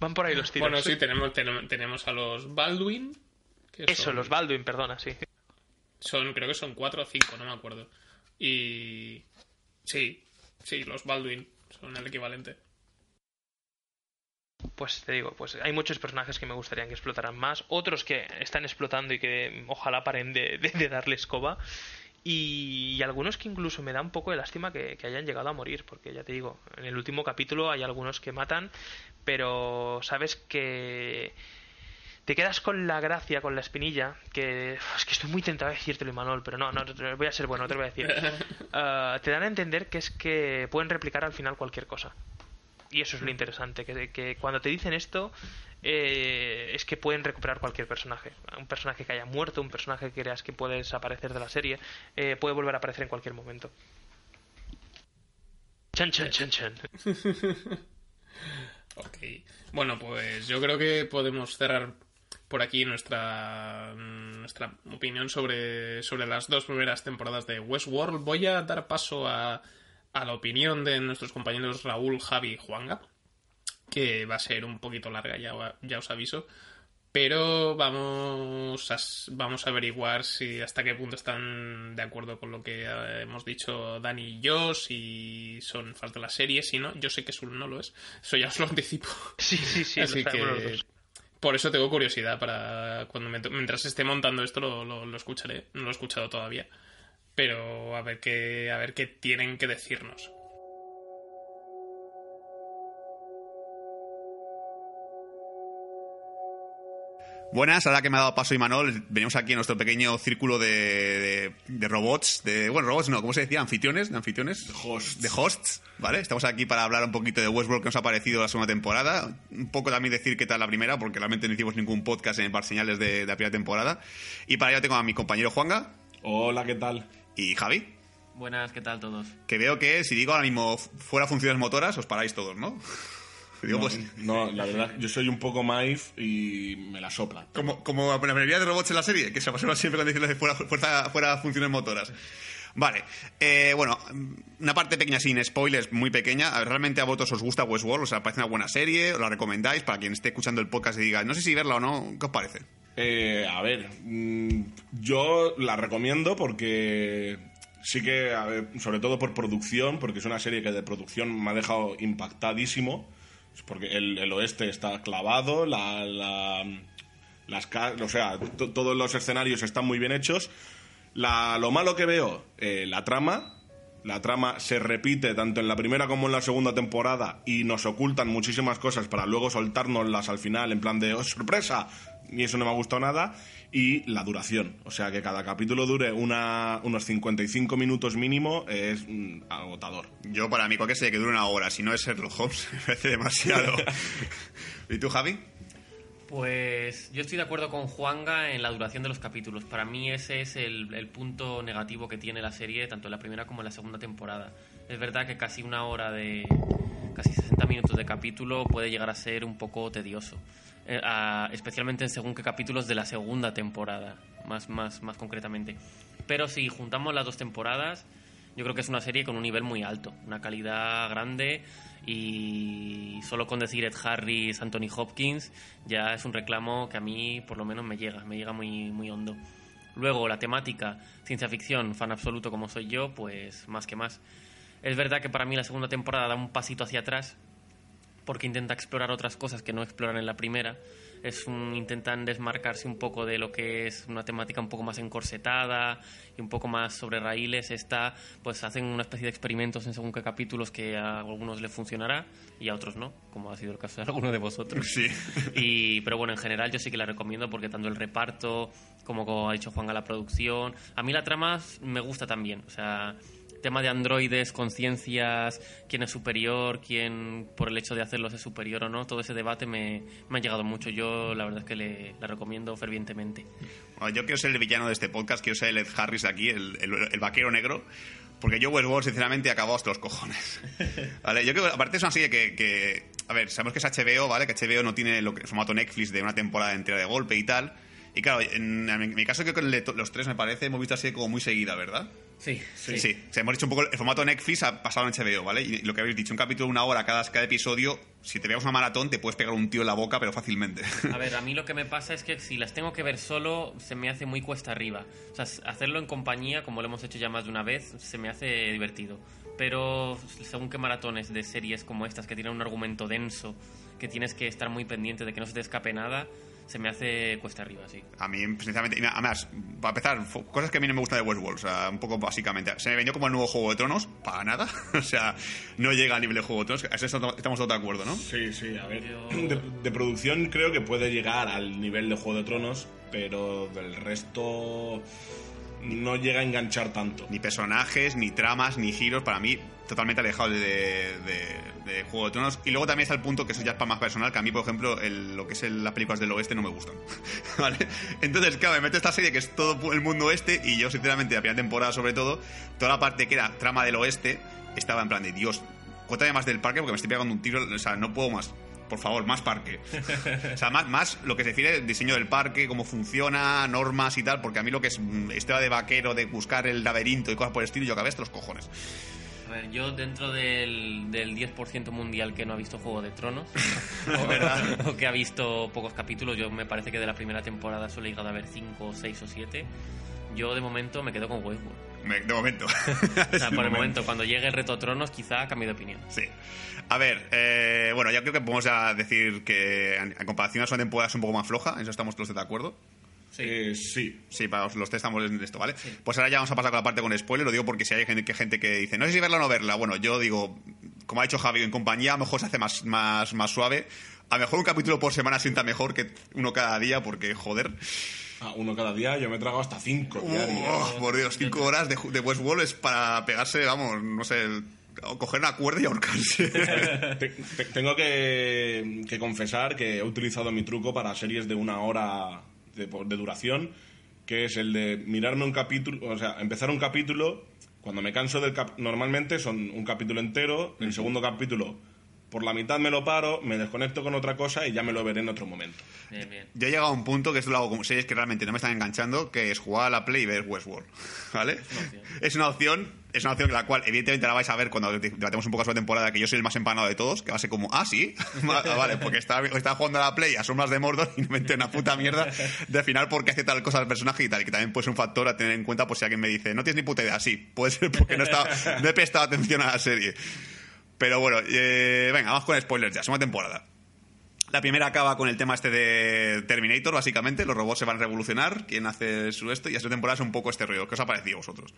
Van por ahí los tiros. Bueno, sí, tenemos, tenemos, a los Baldwin. Eso, los Baldwin, perdona, sí. Son, creo que son cuatro o cinco, no me acuerdo. Y. Sí, sí, los Baldwin son el equivalente. pues te digo, pues hay muchos personajes que me gustaría que explotaran más, otros que están explotando y que ojalá paren de, darle escoba. Y, algunos que incluso me da un poco de lástima que, hayan llegado a morir, porque ya te digo, en el último capítulo hay algunos que matan, pero sabes que te quedas con la gracia, con la espinilla, que es que estoy muy tentado de decírtelo, Imanol, pero no, no, voy a ser bueno, te lo voy a decir. Ah, te dan a entender que es que pueden replicar al final cualquier cosa. Y eso es lo interesante, que, que cuando te dicen esto eh, es que pueden recuperar cualquier personaje. Un personaje que haya muerto, un personaje que creas que puede desaparecer de la serie, eh, puede volver a aparecer en cualquier momento. Chan, chan, chan, chan. ok. Bueno, pues yo creo que podemos cerrar por aquí nuestra, nuestra opinión sobre, sobre las dos primeras temporadas de Westworld. Voy a dar paso a a la opinión de nuestros compañeros Raúl, Javi y Juanga, que va a ser un poquito larga, ya, ya os aviso. Pero vamos a, vamos a averiguar si hasta qué punto están de acuerdo con lo que eh, hemos dicho Dani y yo, si son fans de la serie, si no, yo sé que Sul no lo es, eso ya os lo anticipo. Sí, sí, sí, Así que por eso tengo curiosidad para cuando mientras esté montando esto lo, lo escucharé, no lo he escuchado todavía pero a ver qué, a ver qué tienen que decirnos. Buenas, ahora que me ha dado paso Imanol, venimos aquí en nuestro pequeño círculo de, de, robots, de, bueno, robots no, ¿cómo se decía? Anfitriones, de anfitriones. De hosts. De hosts, ¿vale? Estamos aquí para hablar un poquito de Westworld que nos ha parecido la segunda temporada. Un poco también decir qué tal la primera, porque realmente no hicimos ningún podcast en Bar Señales de, de la primera temporada. Y para ello tengo a mi compañero Juanga. Hola, ¿qué tal? ¿Y Javi? Buenas, ¿qué tal todos? Que veo que si digo ahora mismo fuera funciones motoras, os paráis todos, ¿no? Digo, no, pues... no, la verdad, yo soy un poco maif y me la sopla. Como, como la mayoría de robots en la serie, que se apasiona siempre cuando dicen fuera, fuera, fuera funciones motoras. Vale, eh, bueno, una parte pequeña sin spoilers, muy pequeña. ¿Realmente a vosotros os gusta Westworld? ¿Os parece una buena serie? ¿Os la recomendáis para quien esté escuchando el podcast y diga, no sé si verla o no? ¿Qué os parece? Eh, a ver, mm, yo la recomiendo porque sí que, sobre todo por producción, porque es una serie que de producción me ha dejado impactadísimo. Porque el, oeste está clavado, la, las, o sea, todos los escenarios están muy bien hechos. Lo malo que veo, eh, la trama. La trama se repite tanto en la primera como en la segunda temporada y nos ocultan muchísimas cosas para luego soltárnoslas al final en plan de ¡oh, sorpresa! y eso no me ha gustado nada. Y la duración, o sea, que cada capítulo dure una, unos 55 minutos mínimo es mm, agotador. Yo, para mí, cualquier serie que dure una hora, si no es Sherlock Holmes, me parece demasiado. ¿Y tú, Javi? Pues yo estoy de acuerdo con Juanga en la duración de los capítulos. Para mí ese es el, punto negativo que tiene la serie, tanto en la primera como en la segunda temporada. Es verdad que casi una hora de... casi 60 minutos de capítulo puede llegar a ser un poco tedioso. Eh, especialmente en según qué capítulos de la segunda temporada, más, más, más concretamente. Pero si juntamos las dos temporadas, yo creo que es una serie con un nivel muy alto, una calidad grande y solo con decir Ed Harris, Anthony Hopkins, ya es un reclamo que a mí por lo menos me llega, me llega muy, muy hondo. Luego la temática, ciencia ficción, fan absoluto como soy yo, pues más que más. Es verdad que para mí la segunda temporada da un pasito hacia atrás, porque intenta explorar otras cosas que no exploran en la primera. Es un, intentan desmarcarse un poco de lo que es una temática un poco más encorsetada y un poco más sobre raíles. Esta, pues hacen una especie de experimentos en según qué capítulos que a algunos les funcionará y a otros no, como ha sido el caso de alguno de vosotros. Sí. Y, pero bueno, en general yo sí que la recomiendo porque tanto el reparto como ha dicho Juan a la producción, a mí la trama me gusta también. O sea, tema de androides, conciencias, quién es superior, quién por el hecho de hacerlos es superior o no, todo ese debate me, me ha llegado mucho. Yo la verdad es que le, recomiendo fervientemente. yo quiero ser el villano de este podcast, quiero ser el Ed Harris aquí, el, el, vaquero negro. Porque yo Westworld, sinceramente, he acabado hasta los cojones. ¿Vale? Yo creo que, aparte, es una serie que, que, A ver, sabemos que es HBO, ¿vale? Que HBO no tiene lo que, el formato Netflix de una temporada entera de golpe y tal. Y claro, en, mi caso creo que los tres me parece, hemos visto así como muy seguida, ¿verdad? Sí, sí. Sí, hemos dicho un poco, el formato Netflix ha pasado en HBO, ¿vale? Y lo que habéis dicho, un capítulo de una hora cada, cada episodio, si te veas una maratón te puedes pegar un tío en la boca, pero fácilmente. A ver, a mí lo que me pasa es que si las tengo que ver solo, se me hace muy cuesta arriba. O sea, hacerlo en compañía, como lo hemos hecho ya más de una vez, se me hace divertido pero según qué maratones de series como estas que tienen un argumento denso, que tienes que estar muy pendiente de que no se te escape nada, se me hace cuesta arriba, sí. A mí, sinceramente, y además, para empezar, cosas que a mí no me gustan de Westworld, o sea, un poco básicamente. Se me vendió como el nuevo Juego de Tronos, para nada. o sea, no llega a nivel de Juego de Tronos, eso estamos estamos todos de acuerdo, ¿no? Sí, sí, a ver. Yo- De, de producción creo que puede llegar al nivel de Juego de Tronos, pero del resto no llega a enganchar tanto. Ni personajes, ni tramas, ni giros, para mí, totalmente alejado de, de- de Juego de Tronos. Y luego también está el punto que eso ya es para más personal, que a mí, por ejemplo, lo que es el- las películas del oeste no me gustan. ¿Vale? Entonces, claro, me meto esta serie que es todo el mundo oeste, y yo, sinceramente, la primera temporada, sobre todo, toda la parte que era trama del oeste, estaba en plan de Dios, cuéntame más del parque porque me estoy pegando un tiro, o sea, no puedo más. Por favor, más parque. O sea, más, más lo que se refiere al diseño del parque, cómo funciona, normas y tal, porque a mí lo que es historia de vaquero, de buscar el laberinto y cosas por el estilo, yo acabé hasta los cojones. A ver, yo dentro del, del 10% mundial que no ha visto Juego de Tronos, Es verdad. o que ha visto pocos capítulos, yo me parece que de la primera temporada solo he llegado a ver 5, 6 o 7, yo de momento me quedo con Westworld. Me- De momento. O sea, por el momento, cuando llegue el reto Tronos, quizá cambie de opinión. Sí. A ver, eh, bueno, ya creo que podemos ya decir que en comparación a su temporada es un poco más floja, en eso estamos todos de acuerdo. Eh, sí. Sí, para los, tres estamos en esto, ¿vale? Pues ahora ya vamos a pasar con la parte con spoiler, lo digo porque si hay gente que, gente que dice, no sé si verla o no verla, bueno, yo digo, como ha dicho Javi, en compañía a lo mejor se hace más, más, más suave. A lo mejor un capítulo por semana sienta mejor que uno cada día, porque joder. Ah, uno cada día, yo me he tragado hasta cinco. Oh, por Dios, cinco horas de, de Westworld es para pegarse, vamos, no sé, o coger una cuerda y ahorcarse. Te- te- tengo que, que confesar que he utilizado mi truco para series de una hora de, de duración, que es el de mirarme un capítulo, o sea, empezar un capítulo, cuando me canso del cap normalmente son un capítulo entero, el segundo capítulo por la mitad me lo paro, me desconecto con otra cosa y ya me lo veré en otro momento. Bien, bien. Yo he llegado a un punto que esto lo hago con series que realmente no me están enganchando, que es jugar a la Play y ver Westworld. ¿Vale? Es una opción, es una opción que la cual evidentemente la vais a ver cuando debatemos un poco sobre la temporada, que yo soy el más empanado de todos, que va a ser como, ah, sí, vale, porque está, está jugando a la Play a sombras de Mordor y no me enteré una puta mierda de final porque hace tal cosa al personaje y tal, que también puede ser un factor a tener en cuenta por si alguien me dice, no tienes ni puta idea, sí, puede ser porque no, está, no he prestado atención a la serie. Pero bueno, eh, venga, vamos con spoilers ya, segunda temporada. La primera acaba con el tema este de Terminator, básicamente. Los robots se van a revolucionar. ¿Quién hace su esto? Y esta temporada es un poco este ruido. ¿Qué os ha parecido a vosotros?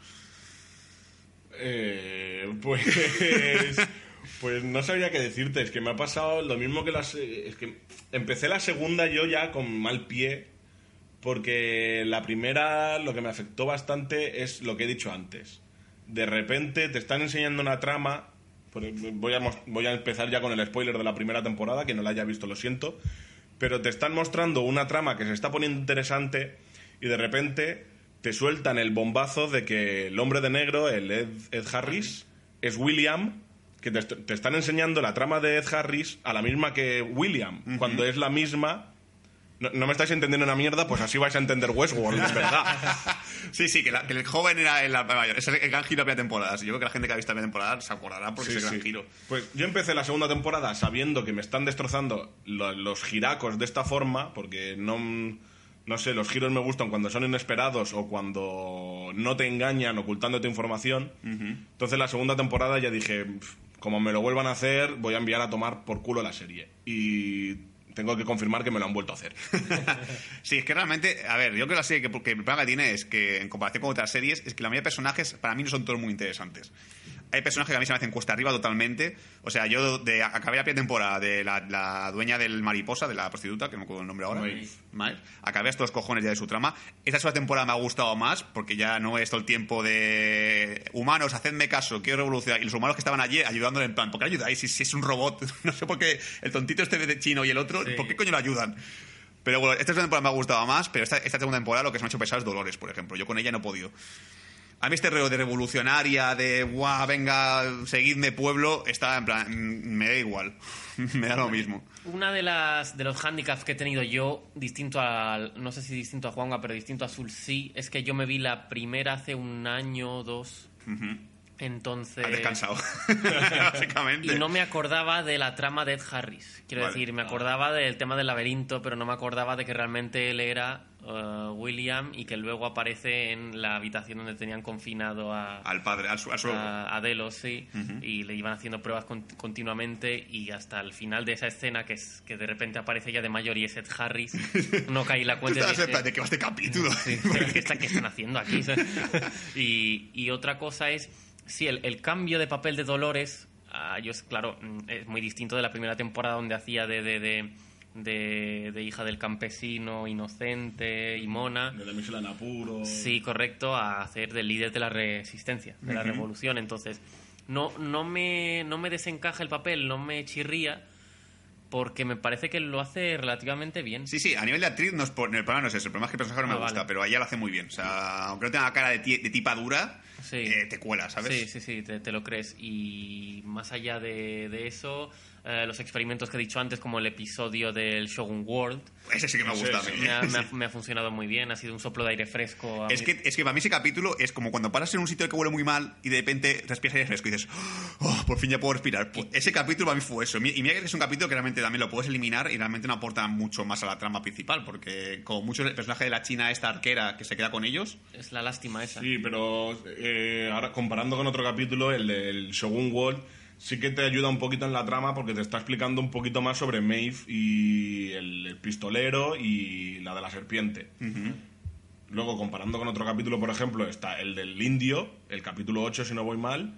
Eh, pues, pues no sabría qué decirte. Es que me ha pasado lo mismo que las. Es que empecé la segunda yo ya con mal pie. Porque la primera lo que me afectó bastante es lo que he dicho antes. De repente te están enseñando una trama. Por- Voy a, voy a empezar ya con el spoiler de la primera temporada, que no la haya visto, lo siento. Pero te están mostrando una trama que se está poniendo interesante y de repente te sueltan el bombazo de que el hombre de negro, el Ed, Ed Harris, es William, que te están enseñando la trama de Ed Harris a la misma que William, cuando es la misma. No, no me estáis entendiendo una mierda, pues así vais a entender Westworld, es verdad. Sí, sí, que, la- que el joven era el, es el, el gran giro primera temporada. Yo creo que la gente que ha visto la primera temporada se acordará porque Sí, es el gran sí. giro. Pues yo empecé la segunda temporada sabiendo que me están destrozando lo- los giracos de esta forma, porque no, no sé, los giros me gustan cuando son inesperados o cuando no te engañan ocultándote información. Entonces la segunda temporada ya dije, "Pf, como me lo vuelvan a hacer, voy a enviar a tomar por culo la serie. Y tengo que confirmar que me lo han vuelto a hacer. Sí, es que realmente, a ver, yo creo que la serie que, que el problema que tiene es que, en comparación con otras series, es que la mayoría de personajes para mí no son todos muy interesantes. Hay personajes que a mí se me hacen cuesta arriba totalmente. O sea, yo de, acabé la primera temporada de la, la dueña del mariposa, de la prostituta, que no me acuerdo el nombre ahora. Maeve. Acabé hasta los cojones ya de su trama. Esta segunda temporada me ha gustado más, porque ya no es todo el tiempo de humanos, hacedme caso, quiero revolucionar. Y los humanos que estaban allí ayudándole en plan, ¿por qué le ayudáis? Si, si es un robot, no sé por qué el tontito este de chino y el otro, ¿por qué coño lo ayudan? Pero bueno, esta segunda temporada me ha gustado más, pero esta, esta segunda temporada lo que se me ha hecho pesar es Dolores, por ejemplo. Yo con ella no he podido. A mí este reo de revolucionaria, de guau, venga, seguidme pueblo, está en plan, mm, me da igual. me da lo mismo. Una de las de los handicaps que he tenido yo, distinto al, no sé si distinto a Juanga, pero distinto a Azul sí, es que yo me vi la primera hace un año o dos. Entonces. Has descansado. Básicamente. Y no me acordaba de la trama de Ed Harris. Quiero Vale. decir, me acordaba del tema del laberinto, pero no me acordaba de que realmente él era eh, William y que luego aparece en la habitación donde tenían confinado a, Al padre, al, su- a, a Delos, sí, y le iban haciendo pruebas con- continuamente y hasta el final de esa escena que es que de repente aparece ella de mayor y es Ed Harris, no caí la cuenta de plan, ¿de este capítulo? Sí, ¿qué, está- qué están haciendo aquí? y, y otra cosa es, sí, el, el cambio de papel de Dolores, ah, yo claro, es muy distinto de la primera temporada donde hacía de, de, de, de- hija del campesino inocente y mona. De damisela en apuro. Sí, correcto, a hacer del líder de la resistencia, de la revolución. Entonces, no, no, me, no me desencaja el papel, no me chirría, porque me parece que lo hace relativamente bien. Sí, sí, a nivel de actriz no es por, el problema no es eso, el problema es que el personaje no me Ah, gusta, vale. pero ella lo hace muy bien. O sea, aunque no tenga cara de, ti- de tipa dura, Sí. eh, te cuela, ¿sabes? Sí, sí, sí, te, te lo crees. Y más allá de, de eso, eh, los experimentos que he dicho antes, como el episodio del Shogun World, Ese sí que me gusta a mí. me ha, me ha- me ha funcionado muy bien, ha sido un soplo de aire fresco. a Es mí. que, es que para mí ese capítulo es como cuando paras en un sitio que huele muy mal y de repente respiras aire fresco y dices, oh, por fin ya puedo respirar. Pues ese capítulo para mí fue eso. Y mira que es un capítulo que realmente también lo puedes eliminar y realmente no aporta mucho más a la trama principal, porque como mucho el personaje de la china, esta arquera que se queda con ellos, Es la lástima esa. Sí, pero eh, ahora comparando con otro capítulo, el del Shogun World, sí que te ayuda un poquito en la trama porque te está explicando un poquito más sobre Maeve y el, el pistolero y la de la serpiente. Luego, comparando con otro capítulo, por ejemplo, está el del indio, el capítulo 8, si no voy mal,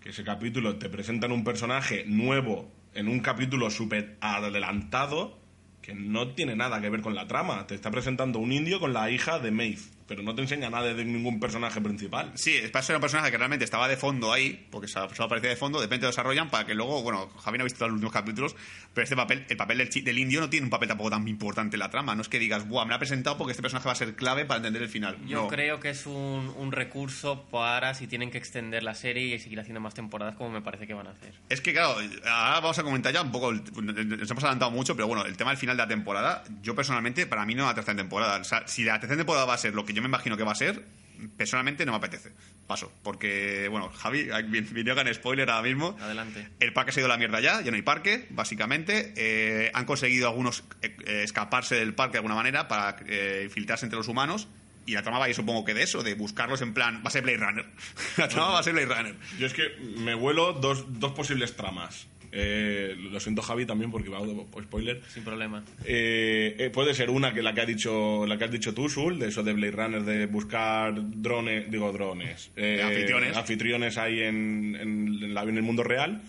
que ese capítulo te presentan un personaje nuevo en un capítulo súper adelantado que no tiene nada que ver con la trama. Te está presentando un indio con la hija de Maeve, pero no te enseña nada de ningún personaje principal. Sí, es para ser un personaje que realmente estaba de fondo ahí, porque solo aparecía de fondo, de repente lo desarrollan para que luego, bueno, Javi no ha visto los últimos capítulos, pero este papel, el papel del, del indio no tiene un papel tampoco tan importante en la trama. No es que digas, buah, me lo ha presentado porque este personaje va a ser clave para entender el final. Yo No. creo que es un, un recurso para si tienen que extender la serie y seguir haciendo más temporadas como me parece que van a hacer. Es que, claro, ahora vamos a comentar ya un poco, nos hemos adelantado mucho, pero bueno, el tema del final de la temporada, yo personalmente, para mí no la tercera temporada. O sea, si la tercera temporada va a ser lo que yo me imagino que va a ser, personalmente no me apetece. Paso, porque, bueno, Javi, vino con spoiler ahora mismo. Adelante. El parque se ha ido a la mierda ya, ya no hay parque, básicamente. Eh, han conseguido algunos eh, eh, escaparse del parque de alguna manera para eh, infiltrarse entre los humanos. Y la trama va ir, supongo que de eso, de buscarlos en plan. Va a ser Blade Runner. la trama va a ser Blade Runner. Yo es que me vuelo dos, dos posibles tramas. Eh, lo siento, Javi, también, porque va a spoiler. Sin problema. Eh, eh, puede ser una que la que ha dicho la que has dicho tú, Sul, de eso de Blade Runner, de buscar drones, digo drones, eh, Anfitriones. anfitriones ahí en, en, en la- en el mundo real.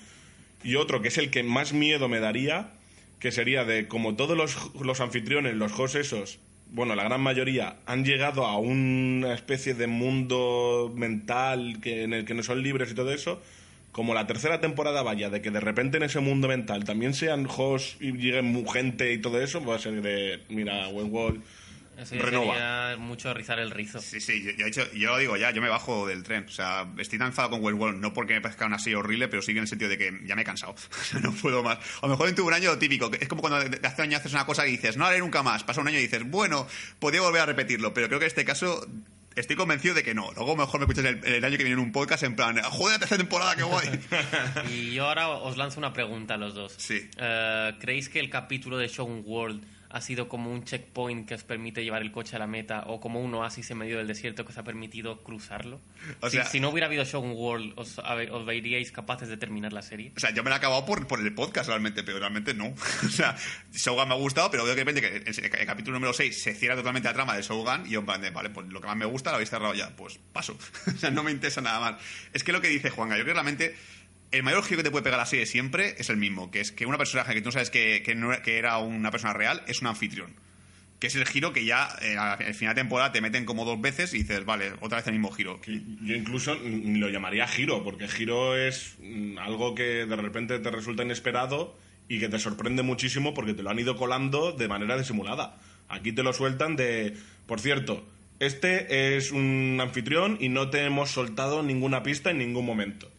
Y otro que es el que más miedo me daría, que sería de como todos los, los anfitriones, los hosts esos, bueno, la gran mayoría, han llegado a una especie de mundo mental que, en el que no son libres y todo eso, como la tercera temporada vaya, de que de repente en ese mundo mental también sean hosts y lleguen gente y todo eso, va a ser de, mira, Westworld Eso ya renova. sería mucho rizar el rizo. Sí, sí, yo, yo, he dicho- yo digo ya, yo me bajo del tren. O sea, estoy tan enfadado con Westworld, no porque me parezca una serie horrible, pero sí en el sentido de que ya me he cansado. O sea, no puedo más. A lo mejor dentro de un año lo típico, que es como cuando hace un año haces una cosa y dices, no haré nunca más. Pasa un año y dices, bueno, podría volver a repetirlo, pero creo que en este caso estoy convencido de que no. Luego mejor me escuchas el, el año que viene en un podcast en plan, joder, tercera temporada, qué guay. Y yo ahora os lanzo una pregunta a los dos. Sí. Eh, ¿Creéis que el capítulo de Shogun World ha sido como un checkpoint que os permite llevar el coche a la meta o como un oasis en medio del desierto que os ha permitido cruzarlo? O si, sea- si no hubiera habido Shogun World, ¿os, ¿os veríais capaces de terminar la serie? O sea, yo me la he acabado por, por el podcast realmente, pero realmente no. O sea, Shogun me ha gustado, pero veo que de repente que el, el capítulo número 6 se cierra totalmente la trama de Shogun y yo en plan de, vale, pues lo que más me gusta lo habéis cerrado ya, pues paso. O sea, no me interesa nada más. Es que lo que dice Juanga, yo creo que realmente el mayor giro que te puede pegar la serie siempre es el mismo, que es que una personaje que tú sabes que, que, era- una persona real es un anfitrión. Que es el giro que ya eh, al final de temporada te meten como dos veces y dices, vale, otra vez el mismo giro. Yo incluso lo llamaría giro, porque giro es mm, algo que de repente te resulta inesperado y que te sorprende muchísimo porque te lo han ido colando de manera disimulada. Aquí te lo sueltan de, por cierto, este es un anfitrión y no te hemos soltado ninguna pista en ningún momento.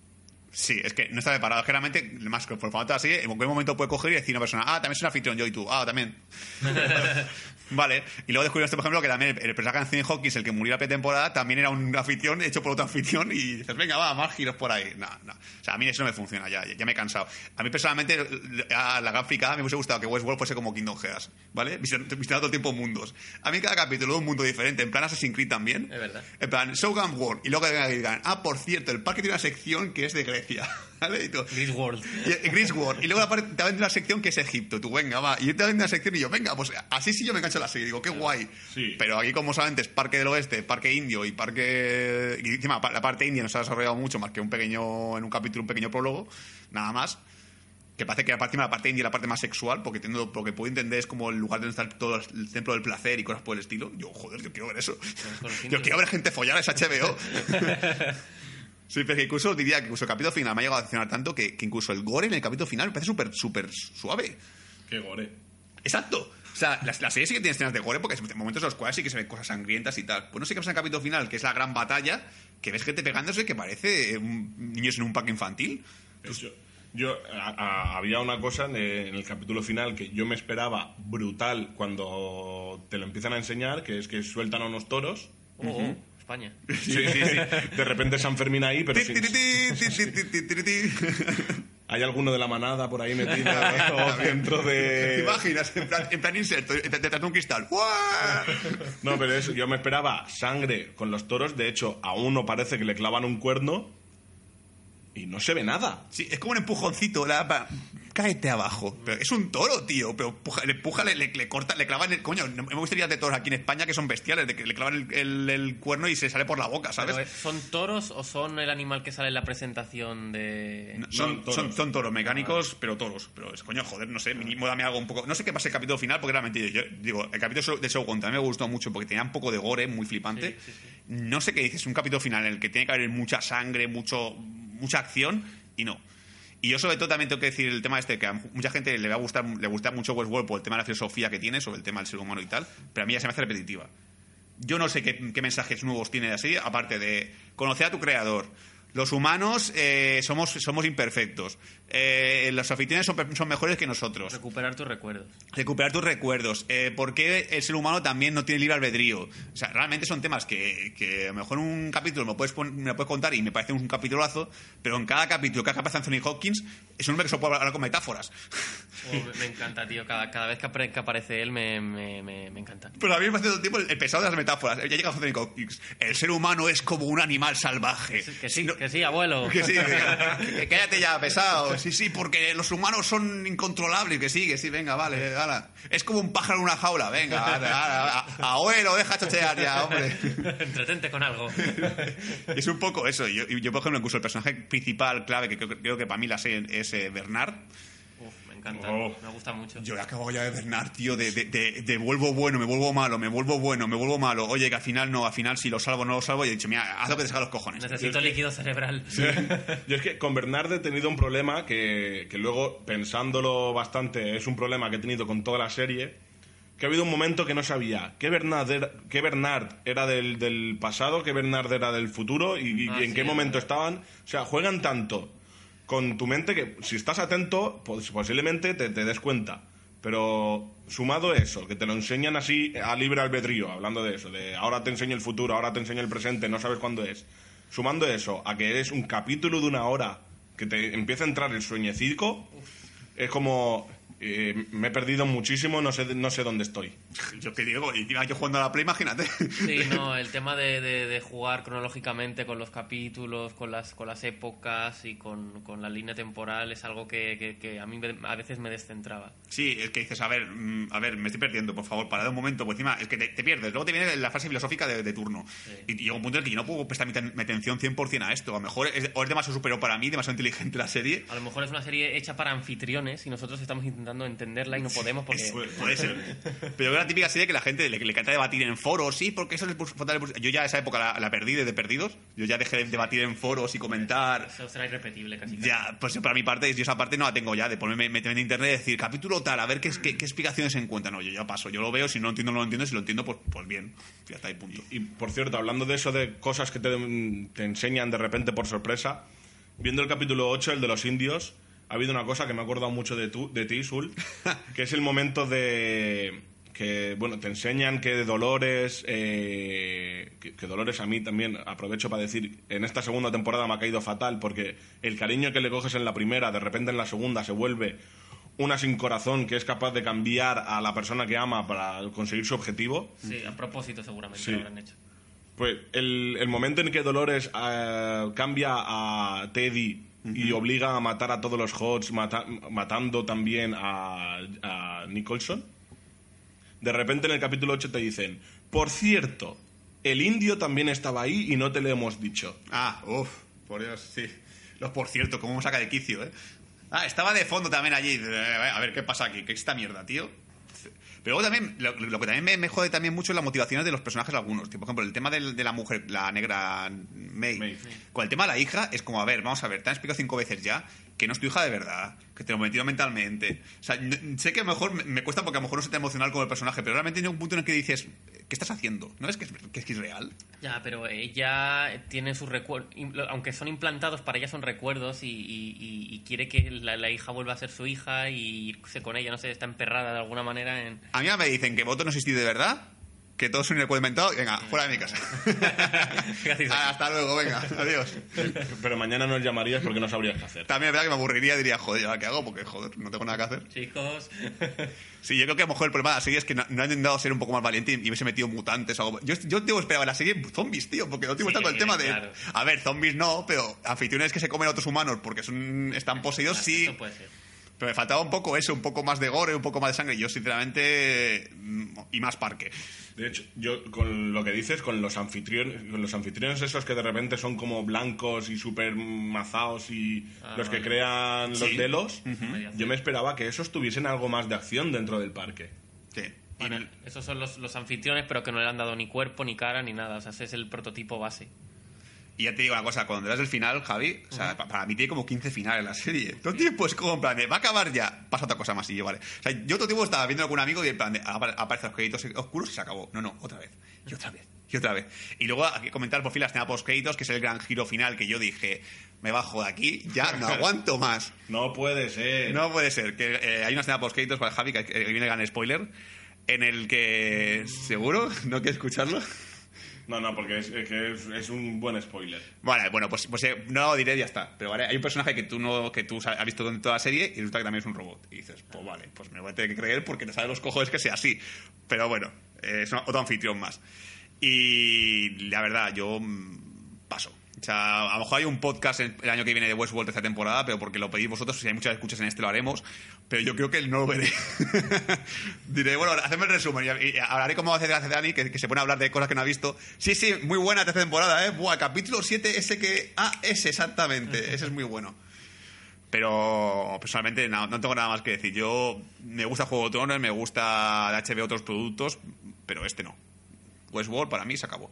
Sí, es que no está preparado. Generalmente, más que por formato así, en cualquier momento puede coger y decir a una persona, ah, también es un anfitrión, yo y tú, ah, también. vale. Y luego descubrimos, por ejemplo, que también el, el personaje de Anthony Hawkins, el que murió la pretemporada, también era un anfitrión hecho por otro anfitrión y dices, venga, va, más giros por ahí. No, no. O sea, a mí eso no me funciona, ya, ya me he cansado. A mí personalmente, a la gran fricada me hubiese gustado que Westworld fuese como Kingdom Hearts, ¿vale? Visionando todo el tiempo mundos. A mí cada capítulo un mundo diferente, en plan Assassin's Creed también. Es verdad. En plan, Shogun World. Y luego que digan, ah, por cierto, el parque tiene una sección que es de Grecia. ¿Vale? Y tú, Gris World. y- Greece World. Y luego aparte te venden una sección que es Egipto. Tú, venga, va. Y yo te venden una sección y yo, venga, pues así sí yo me engancho la serie. Digo, qué guay. Sí. Pero aquí, como solamente es Parque del Oeste, Parque Indio y Parque. Y encima, la parte india no se ha desarrollado mucho más que un pequeño. En un capítulo, un pequeño prólogo. Nada más. Que parece que aparte la parte india es la parte más sexual, porque entiendo, porque puedo entender es como el lugar donde está todo el templo del placer y cosas por el estilo. Yo, joder, yo quiero ver eso. Yo quiero ver gente follar, es HBO. Sí, pero que incluso diría que incluso el capítulo final me ha llegado a decepcionar tanto que, que incluso el gore en el capítulo final me parece súper, súper suave. Qué gore. Exacto. O sea, la, la serie sí que tiene escenas de gore porque hay momentos en los cuales sí que se ven cosas sangrientas y tal. Pues no sé qué pasa en el capítulo final, que es la gran batalla, que ves gente pegándose que parece eh, un- niños en un parque infantil. Yo, yo, a- a- había una cosa en el, en el capítulo final que yo me esperaba brutal cuando te lo empiezan a enseñar, que es que sueltan a unos toros. España. Sí, sí, sí. De repente San Fermín ahí, pero ti. hay alguno de la manada por ahí metido dentro ¿Te de... imaginas? En plan, en plan inserto, detrás de un cristal. ¡Uah! No, pero eso, yo me esperaba sangre con los toros. De hecho, a uno parece que le clavan un cuerno y no se ve nada. Sí, es como un empujoncito. La, pa- cáete abajo. Pero es un toro, tío. Pero empuja- le empuja, le, le, le corta, le clavan el. Coño, no- me gustaría de toros aquí en España que son bestiales, de que le clavan el, el- el cuerno y se sale por la boca, ¿sabes? Pero, ¿eh, ¿Son toros o son el animal que sale en la presentación de...? No, son, No, toros. son, son toros mecánicos, pero toros. Pero es coño, joder, no sé, mínimo dame algo un poco. No sé qué pasa el capítulo final, porque realmente yo digo, el capítulo de Shogun también me gustó mucho porque tenía un poco de gore, muy flipante. No sé qué dices, un capítulo final en el que tiene que haber mucha sangre, mucho, mucha acción, y no. Y yo sobre todo también tengo que decir el tema este, que a mucha gente le va a gustar, le gusta mucho Westworld por el tema de la filosofía que tiene sobre el tema del ser humano y tal, pero a mí ya se me hace repetitiva. Yo no sé qué, mensajes nuevos tiene así, aparte de conocer a tu creador. Los humanos eh, somos, somos imperfectos. Eh, los anfitriones son, son mejores que nosotros. Recuperar tus recuerdos. Recuperar tus recuerdos. Eh, ¿Por qué el ser humano también no tiene libre albedrío? O sea, realmente son temas que, que a lo mejor en un capítulo me puedes pon- me lo puedes contar y me parece un capitulazo, pero en cada capítulo, cada capaz Anthony Hopkins es un hombre que se puede hablar con metáforas. Oh, me- encanta, tío. Cada, cada vez que, apare- que aparece él me, me, me, me encanta. Pero a mí me parece todo el tiempo el, el pesado de las metáforas. Ya llega Anthony Hopkins. El ser humano es como un animal salvaje. Que sí, No- que sí, abuelo. Que sí, que, que cállate ya, pesado. Sí, sí, porque los humanos son incontrolables. Que sí, que sí, venga, vale, ala. Es como un pájaro en una jaula, venga, ala, ala, a- abuelo, deja chochear ya, hombre. Entretente con algo. Es un poco eso. Yo, yo, por ejemplo, incluso el personaje principal, clave, que creo, creo que para mí la serie es eh, Bernard. Encanta. Oh. Me gusta mucho. Yo he acabado ya de Bernard, tío, de, de, de, de vuelvo bueno, me vuelvo malo, me vuelvo bueno, me vuelvo malo. Oye, que al final no, al final si lo salvo no lo salvo. Y he dicho, mira, haz lo que te salga los cojones. Necesito líquido cerebral. Yo es que con Bernard he tenido un problema que, que luego, pensándolo bastante, es un problema que he tenido con toda la serie. Que ha habido un momento que no sabía qué Bernard era, qué Bernard era del, del pasado, qué Bernard era del futuro y, y Ah, en sí, qué momento estaban. O sea, juegan tanto con tu mente que si estás atento, pues, posiblemente te, te des cuenta. Pero sumado eso, que te lo enseñan así a libre albedrío, hablando de eso, de ahora te enseño el futuro, ahora te enseño el presente, no sabes cuándo es. Sumando eso a que eres un capítulo de una hora que te empieza a entrar el sueñecico, es como eh, me he perdido muchísimo, no sé, no sé dónde estoy. Yo que digo, y encima yo jugando a la Play, imagínate. Sí, no, el tema de, de- de jugar cronológicamente con los capítulos, con las, con las épocas y con, con la línea temporal es algo que, que- que a mí a veces me descentraba. Sí, es que dices, a ver, mm, a ver, me estoy perdiendo, por favor, parad un momento, pues encima, es que te, te pierdes. Luego te viene la fase filosófica de, de turno. Y llega un punto en el que yo no puedo prestar mi, ten- mi atención 100% a esto. A lo mejor es, o es demasiado superior para mí, demasiado inteligente la serie. A lo mejor es una serie hecha para anfitriones y nosotros estamos intentando entenderla y no podemos porque... Puede, puede ser. Pero es la típica serie que la gente le, le encanta debatir en foros, sí, porque eso es el Yo ya esa época la, la perdí de perdidos. Yo ya dejé de debatir en foros y comentar. Eso será irrepetible casi. Ya, pues para mi parte, yo esa parte no la tengo ya, de ponerme meterme en internet y decir capítulo tal, a ver qué, qué, qué explicaciones se encuentran. No, yo ya paso, yo lo veo, si no lo entiendo, no lo entiendo, si lo entiendo, pues, pues bien, ya está ahí, punto. Y por cierto, hablando de eso de cosas que te, te enseñan de repente por sorpresa, viendo el capítulo 8, el de los indios, ha habido una cosa que me ha acordado mucho de, tú, de ti, Sul, que es el momento de que, bueno, te enseñan que Dolores, eh, que, que Dolores a mí también, aprovecho para decir, en esta segunda temporada me ha caído fatal porque el cariño que le coges en la primera, de repente en la segunda se vuelve una sin corazón que es capaz de cambiar a la persona que ama para conseguir su objetivo. Sí, a propósito seguramente Sí. lo habrán hecho. Pues el, el momento en que Dolores eh, cambia a Teddy y obliga a matar a todos los Hots, mata- matando también a, a Nicholson, de repente en el capítulo 8 te dicen, por cierto, el indio también estaba ahí y no te lo hemos dicho. Ah, uff, por Dios, sí. Los por cierto, cómo me saca de quicio, ¿eh? Ah, estaba de fondo también allí. Eh, A ver, ¿qué pasa aquí? ¿Qué es esta mierda, tío? Pero luego también, lo, lo que también me, me jode también mucho es las motivaciones de los personajes algunos. Tipo, por ejemplo, el tema del- de la mujer, la negra May. May. Con el tema de la hija, es como, a ver, vamos a ver, te han explicado cinco veces ya que no es tu hija de verdad, que te lo metido mentalmente. O sea, sé que a lo mejor me, me cuesta porque a lo mejor no se te emocional con el personaje, pero realmente llega un punto en el que dices, ¿qué estás haciendo? ¿No ves que es, que es, que es real? Ya, pero ella tiene sus recuerdos, aunque son implantados, para ella son recuerdos y, y- y- y quiere que la, la hija vuelva a ser su hija y irse con ella, no sé, está emperrada de alguna manera en... A mí me dicen que voto no existí de verdad, que todo es un inventado, venga, fuera de mi casa. Hasta luego, venga, adiós. Pero mañana nos llamarías porque no sabrías qué hacer. También es verdad que me aburriría y diría, joder, ¿ahora qué hago? Porque, joder, no tengo nada que hacer. Chicos, Sí, yo creo que a lo mejor el problema de la serie es que no, no han intentado ser un poco más valiente y, hubiese metido mutantes o algo. Yo, yo tengo esperaba en la serie zombies, tío, porque no tengo Sí, tanto el tema de. claro. A ver, zombies no, pero anfitriones que se comen a otros humanos porque son, están poseídos, sí. eso puede ser. Pero me faltaba un poco eso, un poco más de gore, un poco más de sangre. Yo, sinceramente. mm, Y más parque. De hecho, yo con lo que dices, con los anfitriones, con los anfitriones esos que de repente son como blancos y súper mazaos y Ah, los que vale. crean los Sí. delos, yo me esperaba que esos tuviesen algo más de acción dentro del parque. Sí. Bueno, esos son los, los anfitriones, pero que no le han dado ni cuerpo, ni cara, ni nada. O sea, ese es el prototipo base. Y ya te digo una cosa, cuando das el final, Javi, o sea, pa- para mí tiene como 15 finales la serie. Todo tiempo es como en plan de, va a acabar ya, pasa otra cosa más y yo, vale. O sea, yo todo tiempo estaba viendo con un amigo y en plan de, apa- aparecen los créditos oscuros y se acabó. No, no, otra vez. Y otra vez. Y otra vez. Y luego hay que comentar por fin la escena post créditos, que es el gran giro final que yo dije, me bajo de aquí, ya no aguanto más. No puede ser. No puede ser. que eh, Hay una escena post créditos para Javi, que, que viene el gran spoiler, en el que, ¿seguro? ¿No quieres escucharlo? No, no, porque es, que es, un buen spoiler. Vale, bueno, pues, pues eh, no lo diré y ya está. Pero vale, hay un personaje que tú no que tú has visto en toda la serie y resulta que también es un robot. Y dices, pues vale, pues me voy a tener que creer porque no sabe los cojones que sea así. Pero bueno, eh, es otro anfitrión más. Y la verdad, yo mm, paso. O sea, a lo mejor hay un podcast el, año que viene de Westworld esta temporada, pero porque lo pedís vosotros, si hay muchas escuchas en este lo haremos. Pero yo creo que no lo veré. Diré, bueno, hacedme el resumen y, y hablaré como hace hace Dani, que, que se pone a hablar de cosas que no ha visto. Sí, sí, muy buena tercera temporada, ¿eh? Buah, capítulo 7, ese que... Ah, ese, exactamente. Ese es muy bueno. Pero personalmente no, no tengo nada más que decir. Yo me gusta Juego de Tronos, me gusta de HBO otros productos, pero este no. Westworld para mí se acabó.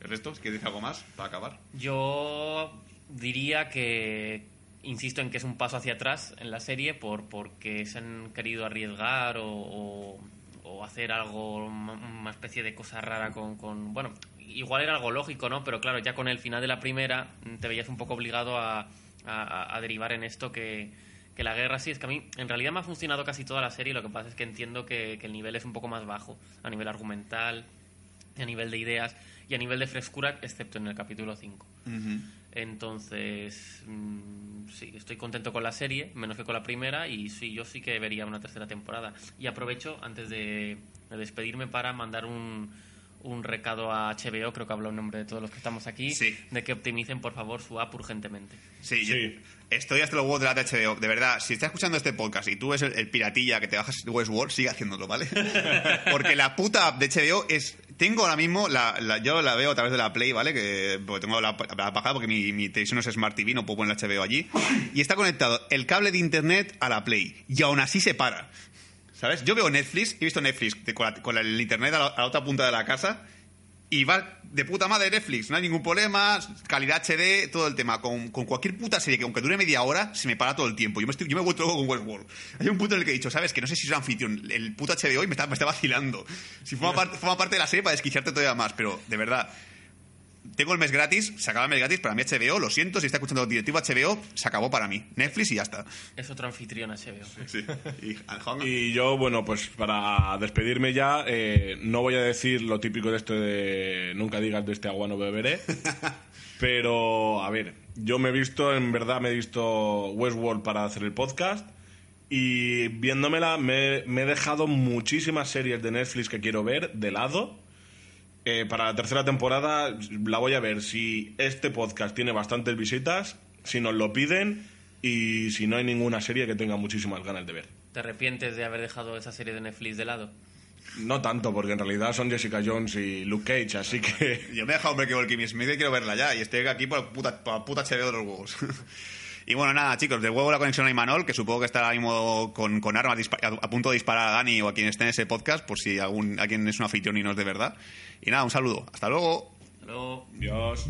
¿El resto? ¿Quieres decir algo más para acabar? Yo diría que insisto en que es un paso hacia atrás en la serie por porque se han querido arriesgar o, hacer algo una especie de cosa rara con, bueno igual era algo lógico no pero claro ya con el final de la primera mm, te veías un poco obligado a, derivar en esto que la guerra sí es que a mí en realidad me ha funcionado casi toda la serie lo que pasa es que entiendo que, que el nivel es un poco más bajo a nivel argumental a nivel de ideas y a nivel de frescura, excepto en el capítulo 5. Entonces, mm, sí, estoy contento con la serie, menos que con la primera, y sí, yo sí que vería una tercera temporada. Y aprovecho, antes de, de despedirme, para mandar un, un recado a HBO, creo que hablo en nombre de todos los que estamos aquí, Sí. de que optimicen, por favor, su app urgentemente. Sí, yo Sí. estoy hasta los huevos de la HBO. De verdad, si estás escuchando este podcast y tú eres el, el piratilla que te bajas Westworld, sigue haciéndolo, ¿vale? Porque la puta app de HBO es... Tengo ahora mismo, la, la- yo la veo a través de la Play, ¿vale? Que porque tengo la, la bajada porque mi, mi televisión no es Smart TV, no puedo poner el HBO allí. Y está conectado el cable de internet a la Play. Y aún así se para. ¿Sabes? Yo veo Netflix, he visto Netflix de- con, el internet a la, a la otra punta de la casa y va de puta madre Netflix, no hay ningún problema, calidad HD, todo el tema. Con, con cualquier puta serie que aunque dure media hora, se me para todo el tiempo. Yo me, estoy, yo me he vuelto loco con Westworld. Hay un punto en el que he dicho, ¿sabes? Que no sé si soy anfitrión, el puto HBO y me está, me está vacilando. Si forma, parte, forma parte de la serie para desquiciarte todavía más, pero de verdad, tengo el mes gratis, se acaba el mes gratis para mí HBO, lo siento, si está escuchando directivo HBO, se acabó para mí. Netflix y ya está. Es otro anfitrión HBO. Sí. Y, Y yo, bueno, pues para despedirme ya, eh, no voy a decir lo típico de esto de nunca digas de este agua no beberé. pero, a ver, yo me he visto, en verdad me he visto Westworld para hacer el podcast. Y viéndomela, me, me he dejado muchísimas series de Netflix que quiero ver de lado. Eh, para la tercera temporada la voy a ver si este podcast tiene bastantes visitas, si nos lo piden y si no hay ninguna serie que tenga muchísimas ganas de ver. ¿Te arrepientes de haber dejado esa serie de Netflix de lado? No tanto, porque en realidad son Jessica Jones y Luke Cage, así que... yo me he dejado un Breakable Kimmy Smith y quiero verla ya. Y estoy aquí por la puta, por puta HBO de los huevos. Y bueno, nada, chicos, de huevo la conexión a Imanol, que supongo que está ahora mismo con, con armas a, a punto de disparar a Dani o a quien esté en ese podcast, por si algún, alguien es un anfitrión y no es de verdad. Y nada, un saludo. Hasta luego. Hasta luego. Dios.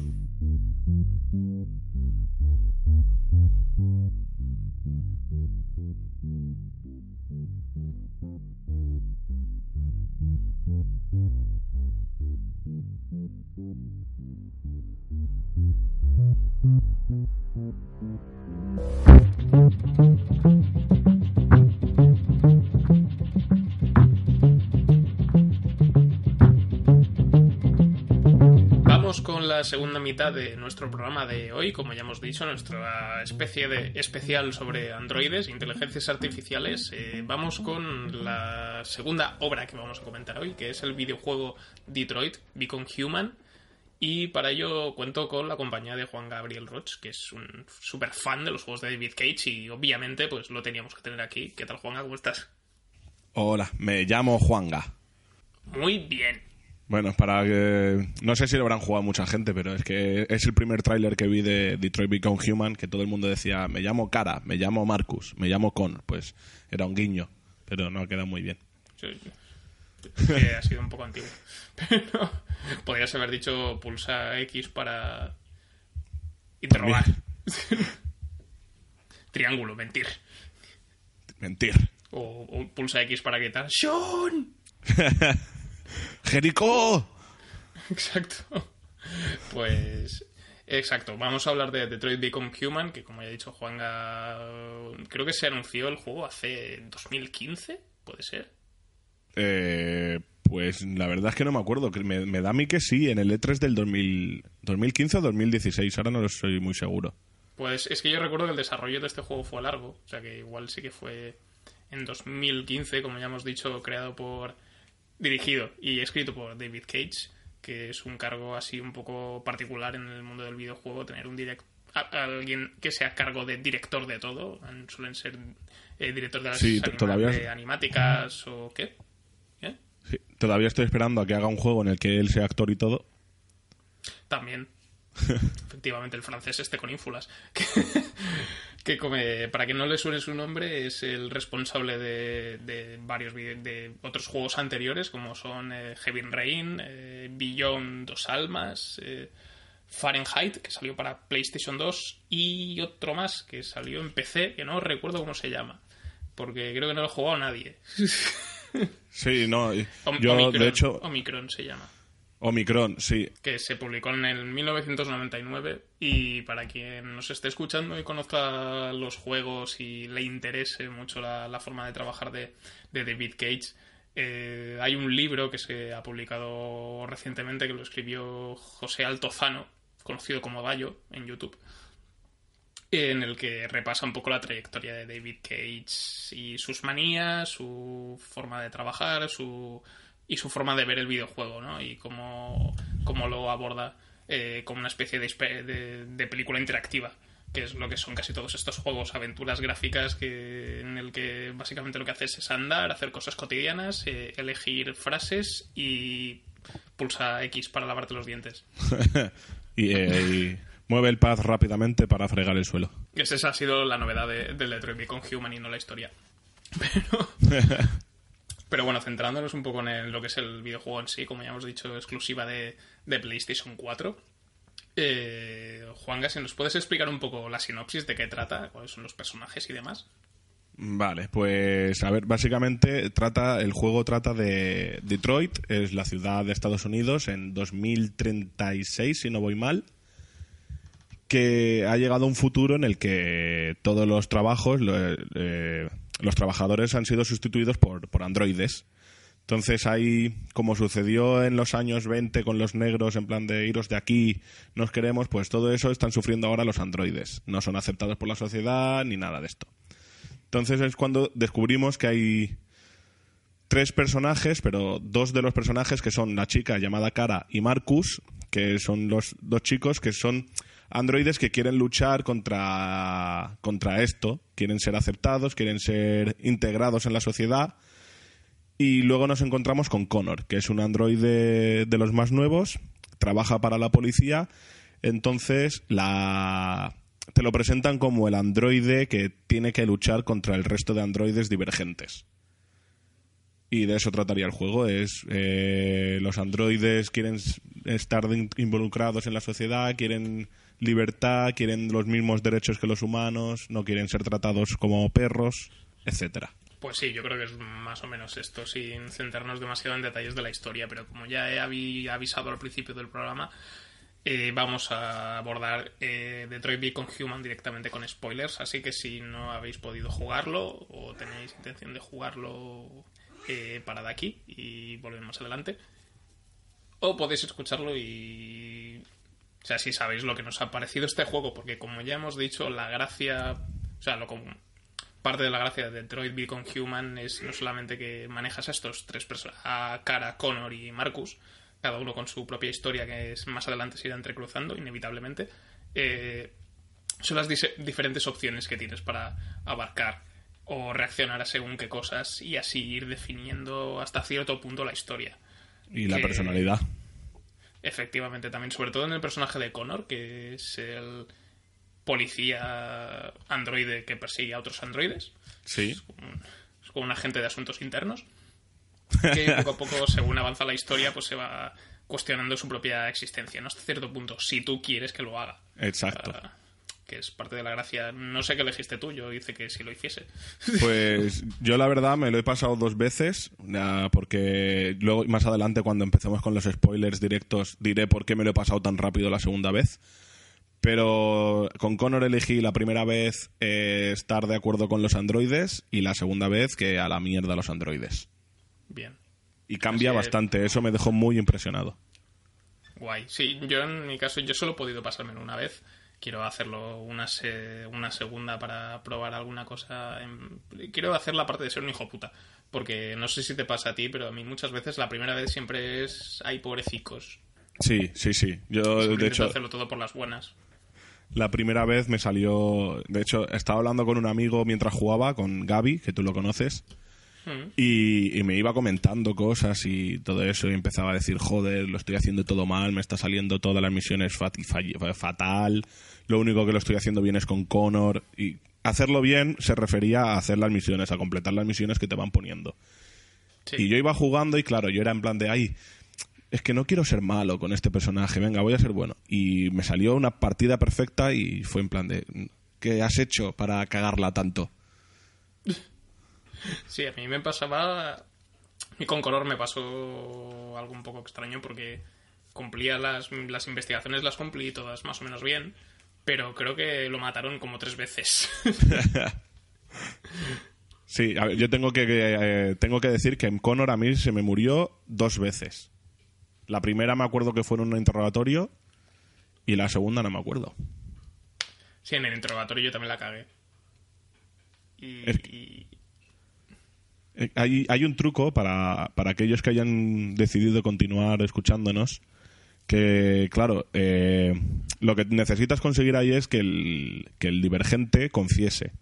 La segunda mitad de nuestro programa de hoy, como ya hemos dicho, nuestra especie de especial sobre androides, inteligencias artificiales. Eh, vamos con la segunda obra que vamos a comentar hoy, que es el videojuego Detroit Become Human. Y para ello cuento con la compañía de Juan Gabriel Roch, que es un súper fan de los juegos de David Cage y obviamente pues lo teníamos que tener aquí. ¿Qué tal, Juanga? ¿Cómo estás? Hola, me llamo Juanga. Muy bien. Bueno, para que... No sé si lo habrán jugado mucha gente, pero es que es el primer tráiler que vi de Detroit Become Human, que todo el mundo decía, me llamo Cara, me llamo Marcus, me llamo Con. Pues era un guiño, pero no ha quedado muy bien. Sí, que ha sido un poco antiguo. Pero podrías haber dicho pulsa X para interrogar. Triángulo, mentir. Mentir. O, o pulsa X para gritar ¡Sean! ¡Jerico! Exacto. Pues. Exacto, vamos a hablar de Detroit Become Human, que como ya he dicho Juanga, creo que se anunció el juego hace 2015, puede ser. Eh, pues la verdad es que no me acuerdo. que Me, me da a mí que sí, en el E3 del 2000, 2015 o 2016. Ahora no lo soy muy seguro. Pues es que yo recuerdo que el desarrollo de este juego fue largo, o sea que igual sí que fue en 2015, como ya hemos dicho, creado por, dirigido y escrito por David Cage, que es un cargo así un poco particular en el mundo del videojuego, tener un direct a- alguien que sea a cargo de director de todo, suelen ser eh, director de las Sí, anima- todavía- de animáticas o qué. ¿Eh? Sí, todavía estoy esperando a que haga un juego en el que él sea actor y todo. También. Efectivamente, el francés este con ínfulas. Que, que come- para que no le suene su nombre, es el responsable de, de varios de otros juegos anteriores, como son eh, Heavy Rain, eh, Beyond Dos Almas, eh, Fahrenheit, que salió para PlayStation 2, y otro más que salió en PC, que no recuerdo cómo se llama. Porque creo que no lo ha jugado nadie. Sí, no. Yo, Omicron, de hecho, Omicron se llama. Omicron, sí. que se publicó en el 1999 y para quien nos esté escuchando y conozca los juegos y le interese mucho la, forma de trabajar de, de David Cage, eh, hay un libro que se ha publicado recientemente que lo escribió José Altozano, conocido como Gallo en YouTube, en el que repasa un poco la trayectoria de David Cage y sus manías, su forma de trabajar, su y su forma de ver el videojuego, ¿no? Y cómo, cómo lo aborda eh, como una especie de, de- de película interactiva, que es lo que son casi todos estos juegos, aventuras gráficas que, en el que básicamente lo que haces es andar, hacer cosas cotidianas, eh, elegir frases y pulsa X para lavarte los dientes. y, eh, y mueve el pad rápidamente para fregar el suelo. Esa ha sido la novedad de, del Detroit Become Human y no la historia. Pero, pero bueno, centrándonos un poco en lo que es el videojuego en sí, como ya hemos dicho, exclusiva de, de PlayStation 4. Eh, Juanga, si nos puedes explicar un poco la sinopsis de qué trata, cuáles son los personajes y demás. Vale, pues a ver, básicamente trata el juego trata de Detroit, es la ciudad de Estados Unidos en 2036, si no voy mal, que ha llegado un futuro en el que todos los trabajos, eh, los trabajadores han sido sustituidos por, por androides. Entonces ahí, como sucedió en los años 20 con los negros, en plan de iros de aquí, nos queremos, pues todo eso están sufriendo ahora los androides. No son aceptados por la sociedad ni nada de esto. Entonces es cuando descubrimos que hay tres personajes, pero dos de los personajes que son la chica llamada Cara y Marcus, que son los dos chicos que son androides que quieren luchar contra, contra esto, quieren ser aceptados, quieren ser integrados en la sociedad. Y luego nos encontramos con Connor, que es un androide de los más nuevos, trabaja para la policía, entonces la, te lo presentan como el androide que tiene que luchar contra el resto de androides divergentes. Y de eso trataría el juego. Es eh, los androides quieren estar involucrados en la sociedad, quieren libertad, quieren los mismos derechos que los humanos, no quieren ser tratados como perros, etcétera. Pues sí, yo creo que es más o menos esto, sin centrarnos demasiado en detalles de la historia, pero como ya he avisado al principio del programa, eh, vamos a abordar eh, Detroit Become Human directamente con spoilers, así que si no habéis podido jugarlo o tenéis intención de jugarlo, eh, parad aquí y volvemos adelante. O podéis escucharlo y... O sea, si sabéis lo que nos ha parecido este juego, porque como ya hemos dicho, la gracia... O sea, lo parte de la gracia de Detroit Become Human es no solamente que manejas a estos tres personas, a Cara, Connor y Marcus, cada uno con su propia historia que es, más adelante se irá entrecruzando, inevitablemente, eh, son las diferentes opciones que tienes para abarcar o reaccionar a según qué cosas y así ir definiendo hasta cierto punto la historia. Y la personalidad. Efectivamente, también, sobre todo en el personaje de Connor, que es el policía androide que persigue a otros androides. Sí. Es es como un agente de asuntos internos que poco a poco, según avanza la historia, pues se va cuestionando su propia existencia, ¿no? Hasta cierto punto, si tú quieres que lo haga. Exacto. Que es parte de la gracia. No sé qué elegiste tú, yo hice que si lo hiciese. Pues yo la verdad me lo he pasado dos veces, porque luego más adelante cuando empecemos con los spoilers directos diré por qué me lo he pasado tan rápido la segunda vez. Pero con Connor elegí la primera vez eh, estar de acuerdo con los androides y la segunda vez que a la mierda los androides. Bien. Y cambia bastante, eso me dejó muy impresionado. Guay. Sí, yo en mi caso, yo solo he podido pasármelo una vez. Quiero hacerlo una, una segunda para probar alguna cosa. Quiero hacer la parte de ser un hijo puta. Porque no sé si te pasa a ti, pero a mí muchas veces la primera vez siempre es. Hay pobrecicos. Sí, sí, sí. Yo, de hecho. hacerlo todo por las buenas. La primera vez me salió. De hecho, estaba hablando con un amigo mientras jugaba, con Gaby, que tú lo conoces. Y, me iba comentando cosas y todo eso y empezaba a decir, joder, lo estoy haciendo todo mal, me está saliendo todas las misiones fatal, lo único que lo estoy haciendo bien es con Connor y hacerlo bien se refería a hacer las misiones, a completar las misiones que te van poniendo. Y yo iba jugando y claro, yo era en plan de, ay, es que no quiero ser malo con este personaje, venga, voy a ser bueno. Y me salió una partida perfecta y fue en plan de, ¿qué has hecho para cagarla tanto? Sí, a mí me pasaba. Y con color me pasó algo un poco extraño porque cumplía las, las investigaciones, las cumplí todas más o menos bien, pero creo que lo mataron como tres veces. sí, yo tengo que, eh, tengo que decir que en Connor a mí se me murió dos veces. La primera me acuerdo que fue en un interrogatorio y la segunda no me acuerdo. Sí, en el interrogatorio yo también la cagué. y, hay, hay un truco para, para aquellos que hayan decidido continuar escuchándonos que, claro, eh, lo que necesitas conseguir ahí es que el, que el divergente confiese.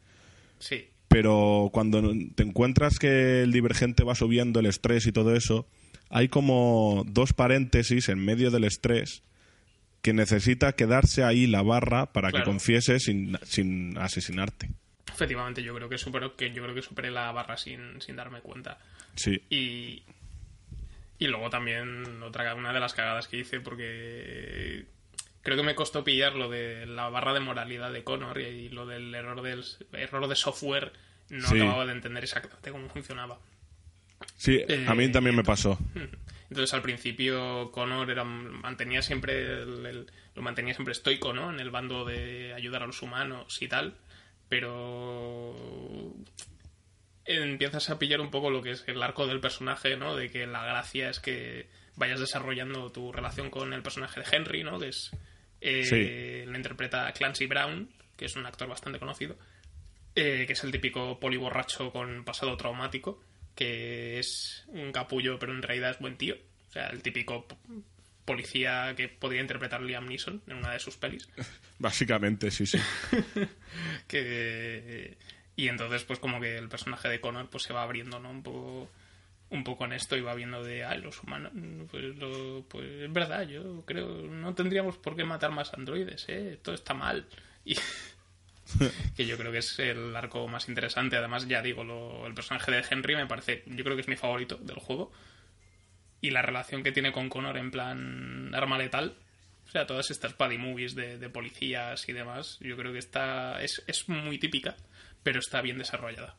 Sí. Pero cuando te encuentras que el divergente va subiendo el estrés y todo eso, hay como dos paréntesis en medio del estrés que necesita quedarse ahí la barra para que confiese sin, sin asesinarte. Efectivamente, yo creo que superó, que yo creo que superé la barra sin, sin darme cuenta. Sí. Y, y luego también otra una de las cagadas que hice porque creo que me costó pillar lo de la barra de moralidad de Connor y, lo del error del error de software no Sí. acababa de entender exactamente cómo funcionaba. Sí, a mí Eh, también me cómo funcionaba. Sí, a mí también me pasó. Entonces al principio Connor era, mantenía siempre el- el- lo mantenía siempre estoico, ¿no? En el bando de ayudar a los humanos y tal, pero empiezas a pillar un poco lo que es el arco del personaje, ¿no? De que la gracia es que vayas desarrollando tu relación con el personaje de Henry, ¿no? Que es eh, Sí. lo interpreta Clancy Brown, que es un actor bastante conocido, eh, que es el típico poliborracho con pasado traumático, que es un capullo, pero en realidad es buen tío. O sea, el típico policía que podría interpretar Liam Neeson en una de sus pelis. Básicamente, sí, sí. que y entonces pues como que el personaje de Connor pues se va abriendo no un poco un poco en esto y va viendo de ay los humanos pues, lo- pues es verdad yo creo no tendríamos por qué matar más androides eh todo está mal y que yo creo que es el arco más interesante. Además ya digo lo- el personaje de Henry me parece yo creo que es mi favorito del juego y la relación que tiene con Connor en plan arma letal o sea, todas estas buddy movies de, de policías y demás, yo creo que está es, es muy típica, pero está bien desarrollada.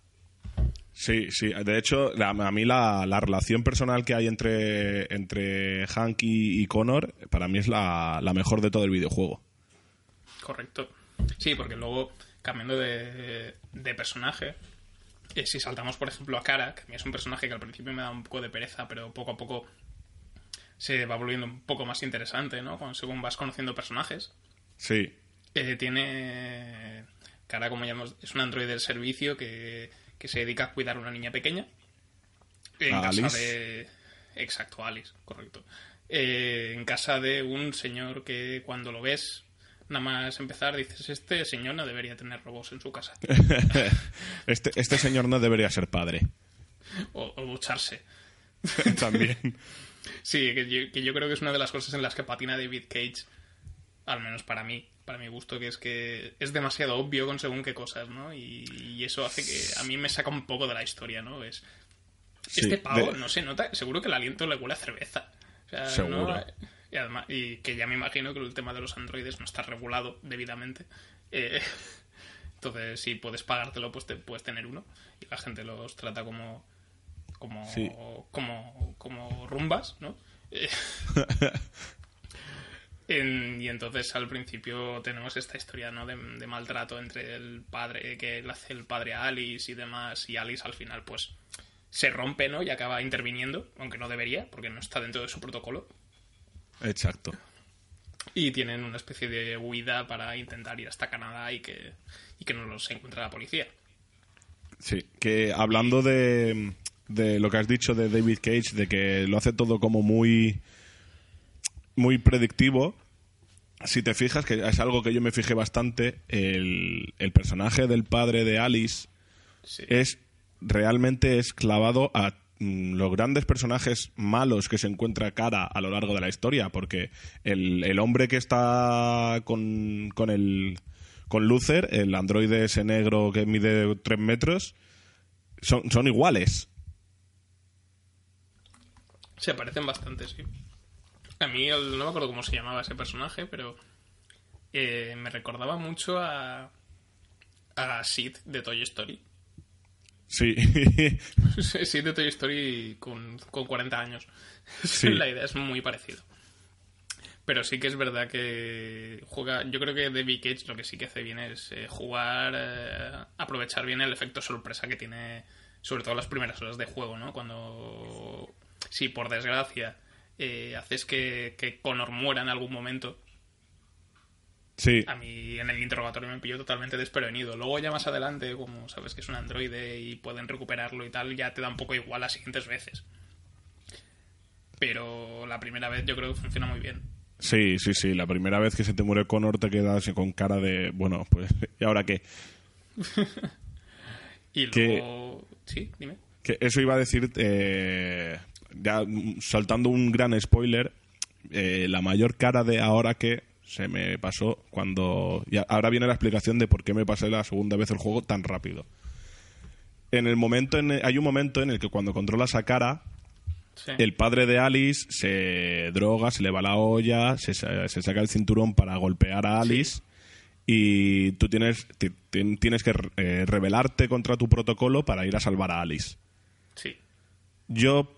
Sí, sí. De hecho, la- a mí la, la relación personal que hay entre, entre Hank y, y Connor, para mí es la, la mejor de todo el videojuego. Correcto. Sí, porque luego, cambiando de, de personaje, eh, si saltamos, por ejemplo, a Kara, que a mí es un personaje que al principio me da un poco de pereza, pero poco a poco se va volviendo un poco más interesante, ¿no? Cuando- Según vas conociendo personajes. Sí. Eh, tiene. Cara, como llamamos, es un androide del servicio que, que se dedica a cuidar a una niña pequeña. En A casa Alice. de. Exacto, Alice, correcto. Eh, en casa de un señor que cuando lo ves, nada más empezar, dices: Este señor no debería tener robots en su casa. Este, este señor no debería ser padre. o, o ducharse. También. Sí, que yo, que yo creo que es una de las cosas en las que patina David Cage, al menos para mí, para mi gusto, que es que es demasiado obvio con según qué cosas, ¿no? Y, y eso hace que a mí me saca un poco de la historia, ¿no? Es, Sí, este pavo de- no se nota, seguro que el aliento le huele a cerveza. O sea, Seguro. ¿no? Y, además, y que ya me imagino que el tema de los androides no está regulado debidamente. Eh, entonces, si puedes pagártelo, pues te puedes tener uno. Y la gente los trata como como, Sí. como, como rumbas, ¿no? Eh, en- y entonces al principio tenemos esta historia ¿no? de, de maltrato entre el padre que le hace el padre a Alice y demás y Alice al final pues se rompe ¿no? y acaba interviniendo aunque no debería porque no está dentro de su protocolo Exacto. y tienen una especie de huida para intentar ir hasta Canadá y que, y que no los encuentre la policía Sí, que hablando de, de lo que has dicho de David Cage, de que lo hace todo como muy, muy predictivo, si te fijas, que es algo que yo me fijé bastante, el, el personaje del padre de Alice Sí. es realmente es clavado a los grandes personajes malos que se encuentra cara a lo largo de la historia, porque el, el hombre que está con, con el con Luther, el androide ese negro que mide 3 metros, son, son iguales. Se parecen bastante, sí. A mí el- no me acuerdo cómo se llamaba ese personaje, pero eh, me recordaba mucho a, a Sid de Toy Story. Sí. Sid de Toy Story con, con 40 años. Sí. La idea es muy parecido. Pero sí que es verdad que juega. Yo creo que David Cage lo que sí que hace bien es eh, jugar, eh, aprovechar bien el efecto sorpresa que tiene, sobre todo las primeras horas de juego, ¿no? Cuando, si por desgracia eh, haces que, que Connor muera en algún momento, sí. a mí en el interrogatorio me pilló totalmente desprevenido. Luego ya más adelante, como sabes que es un androide y pueden recuperarlo y tal, ya te da un poco igual las siguientes veces. Pero la primera vez yo creo que funciona muy bien. Sí, sí, sí. La primera vez que se te muere Connor te quedas con cara de, bueno, pues, ¿y ahora qué? Y Que- luego... Sí, dime. Que eso iba a decir, eh, ya saltando un gran spoiler, eh, la mayor cara de ahora que se me pasó cuando... Y ahora viene la explicación de por qué me pasé la segunda vez el juego tan rápido. En el momento en hay un momento en el que cuando controlas a cara, Sí. el padre de Alice se droga, se le va la olla, se, se saca el cinturón para golpear a Alice y tú tienes, ti- ti- tienes que eh, rebelarte contra tu protocolo para ir a salvar a Alice. Sí. Yo,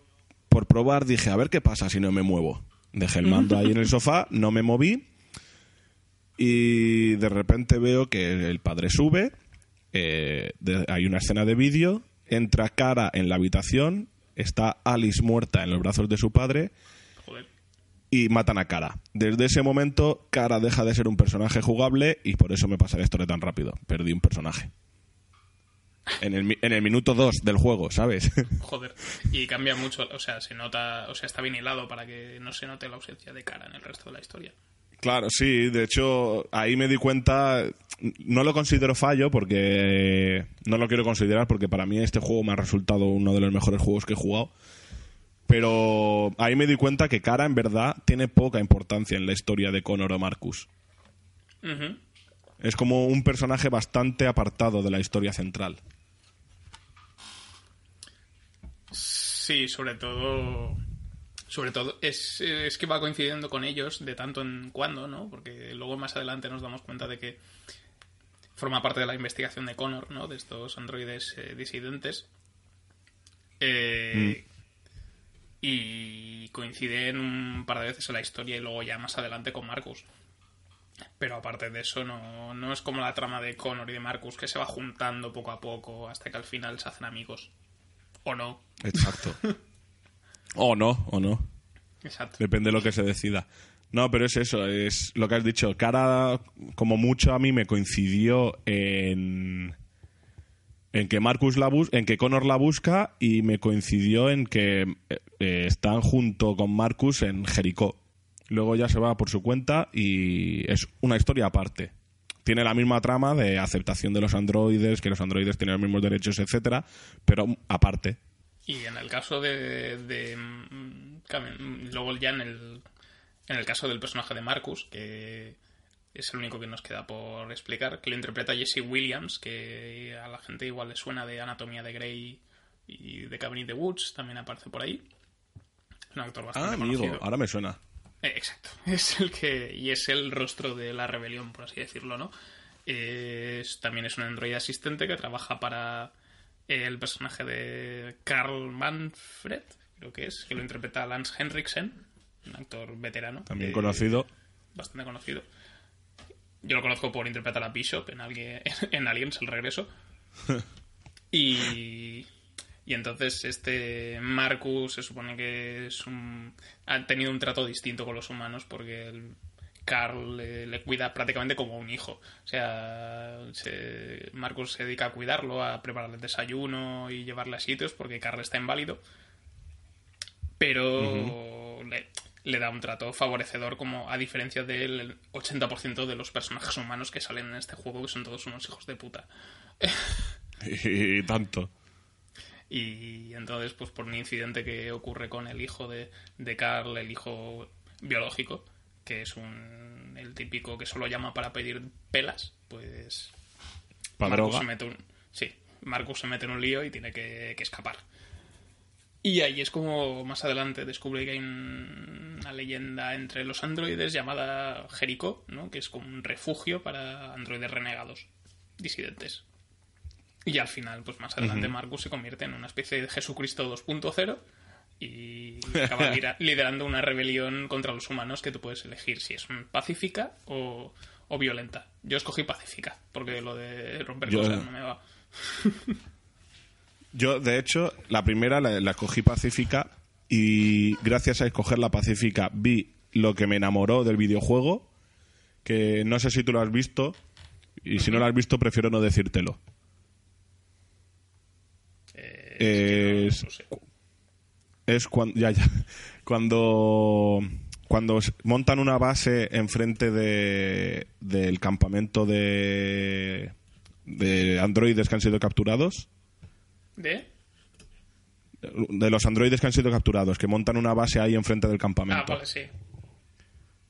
por probar, dije, a ver qué pasa si no me muevo. Dejé el mando ahí en el sofá, no me moví y de repente veo que el padre sube, eh, de- hay una escena de vídeo, entra cara en la habitación, está Alice muerta en los brazos de su padre Joder. y matan a Cara. Desde ese momento, Cara deja de ser un personaje jugable y por eso me pasa la historia tan rápido. Perdí un personaje. En el, en el minuto 2 del juego, ¿sabes? Joder. Y cambia mucho, o sea, se nota, o sea, está bien hilado para que no se note la ausencia de cara en el resto de la historia. Claro, sí, de hecho ahí me di cuenta, no lo considero fallo porque no lo quiero considerar porque para mí este juego me ha resultado uno de los mejores juegos que he jugado, pero ahí me di cuenta que Cara en verdad tiene poca importancia en la historia de Connor o Marcus. Es como un personaje bastante apartado de la historia central. Sí, sobre todo. Sobre todo, es, es que va coincidiendo con ellos de tanto en cuando, ¿no? Porque luego más adelante nos damos cuenta de que forma parte de la investigación de Connor, ¿no? De estos androides eh, disidentes. Eh, Y coinciden un par de veces en la historia y luego ya más adelante con Marcus. Pero aparte de eso, no, no es como la trama de Connor y de Marcus que se va juntando poco a poco hasta que al final se hacen amigos. O no. Exacto. o no, o no. Exacto. Depende de lo que se decida. No, pero es eso, es lo que has dicho. Cara, como mucho a mí me coincidió en en que Marcus la bus en que Connor la busca y me coincidió en que eh, eh, están junto con Marcus en Jericó. Luego ya se va por su cuenta y es una historia aparte. Tiene la misma trama de aceptación de los androides, que los androides tienen los mismos derechos, etcétera, pero aparte. Y en el caso de. de, mm, Camen- luego ya en el. En el caso del personaje de Marcus, que es el único que nos queda por explicar, que lo interpreta Jesse Williams, que a la gente igual le suena de Anatomía de Grey y de Cabin in the Woods, también aparece por ahí. Es un actor bastante Ah, amigo, conocido. ahora me suena. Eh, exacto. Es el que. Y es el rostro de la rebelión, por así decirlo, ¿no? Es- también es un androide asistente que trabaja para el personaje de Carl Manfred, creo que es, que lo interpreta Lance Henriksen, un actor veterano. También eh, conocido. Bastante conocido. Yo lo conozco por interpretar a Bishop en, alguien, en Aliens, el regreso. Y, y entonces este Marcus se supone que es un, ha tenido un trato distinto con los humanos porque el Carl le, le cuida prácticamente como un hijo. O sea, se- Marcus se dedica a cuidarlo, a prepararle el desayuno y llevarle a sitios porque Carl está inválido. Pero le, le da un trato favorecedor como a diferencia del 80% de los personajes humanos que salen en este juego que son todos unos hijos de puta. Y tanto. Y entonces, pues por un incidente que ocurre con el hijo de, de Carl, el hijo biológico, que es un, el típico que solo llama para pedir pelas, pues Marcus se mete un, sí, Marcus se mete en un lío y tiene que, que escapar. Y ahí es como más adelante descubre que hay un- una leyenda entre los androides llamada Jericho, ¿no? que es como un refugio para androides renegados, disidentes. Y al final, pues más adelante Marcus se convierte en una especie de Jesucristo 2.0 y acaba lidera- liderando una rebelión contra los humanos que tú puedes elegir si es pacífica o, o violenta. Yo escogí pacífica, porque lo de romper Yo- cosas no me va. Yo, de hecho, la primera la, la escogí pacífica y gracias a escoger la pacífica vi lo que me enamoró del videojuego, que no sé si tú lo has visto y si no lo has visto prefiero no decírtelo. Eh, Es- no sé. Es cuando ya, ya. cuando cuando montan una base enfrente de del campamento de de androides que han sido capturados ¿De? de los androides que han sido capturados, que montan una base ahí enfrente del Ah, campamento. vale, sí.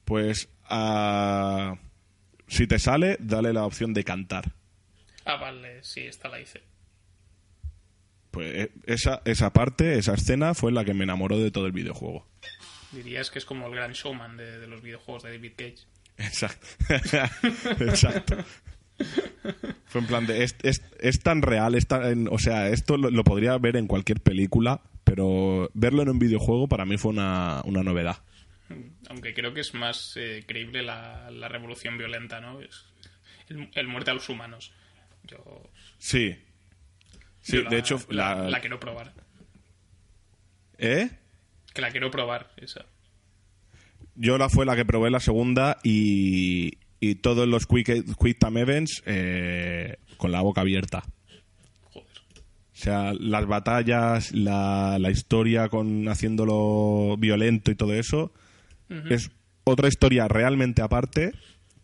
Pues ah, si te sale, dale la opción de cantar. Ah, vale, sí, esta la hice. Pues eh, esa, esa parte, esa escena fue la que me enamoró de todo el videojuego. Dirías que es como el gran showman de, de los videojuegos de David Cage. Exacto. Exacto. Fue en plan de. Es, es, es tan real, es tan- o sea, esto lo, lo podría ver en cualquier película, pero verlo en un videojuego para mí fue una, una novedad. Aunque creo que es más eh, creíble la, la revolución violenta, ¿no? Es el, el muerte a los humanos. Yo, Sí. Sí, la- de hecho, la, la. la quiero probar. ¿Eh? Que la quiero probar, esa. Yo la fue la que probé la segunda y, y todos los quick, quick Time Events eh, con la boca abierta. Joder. O sea, las batallas, la, la historia con haciéndolo violento y todo eso, es otra historia realmente aparte,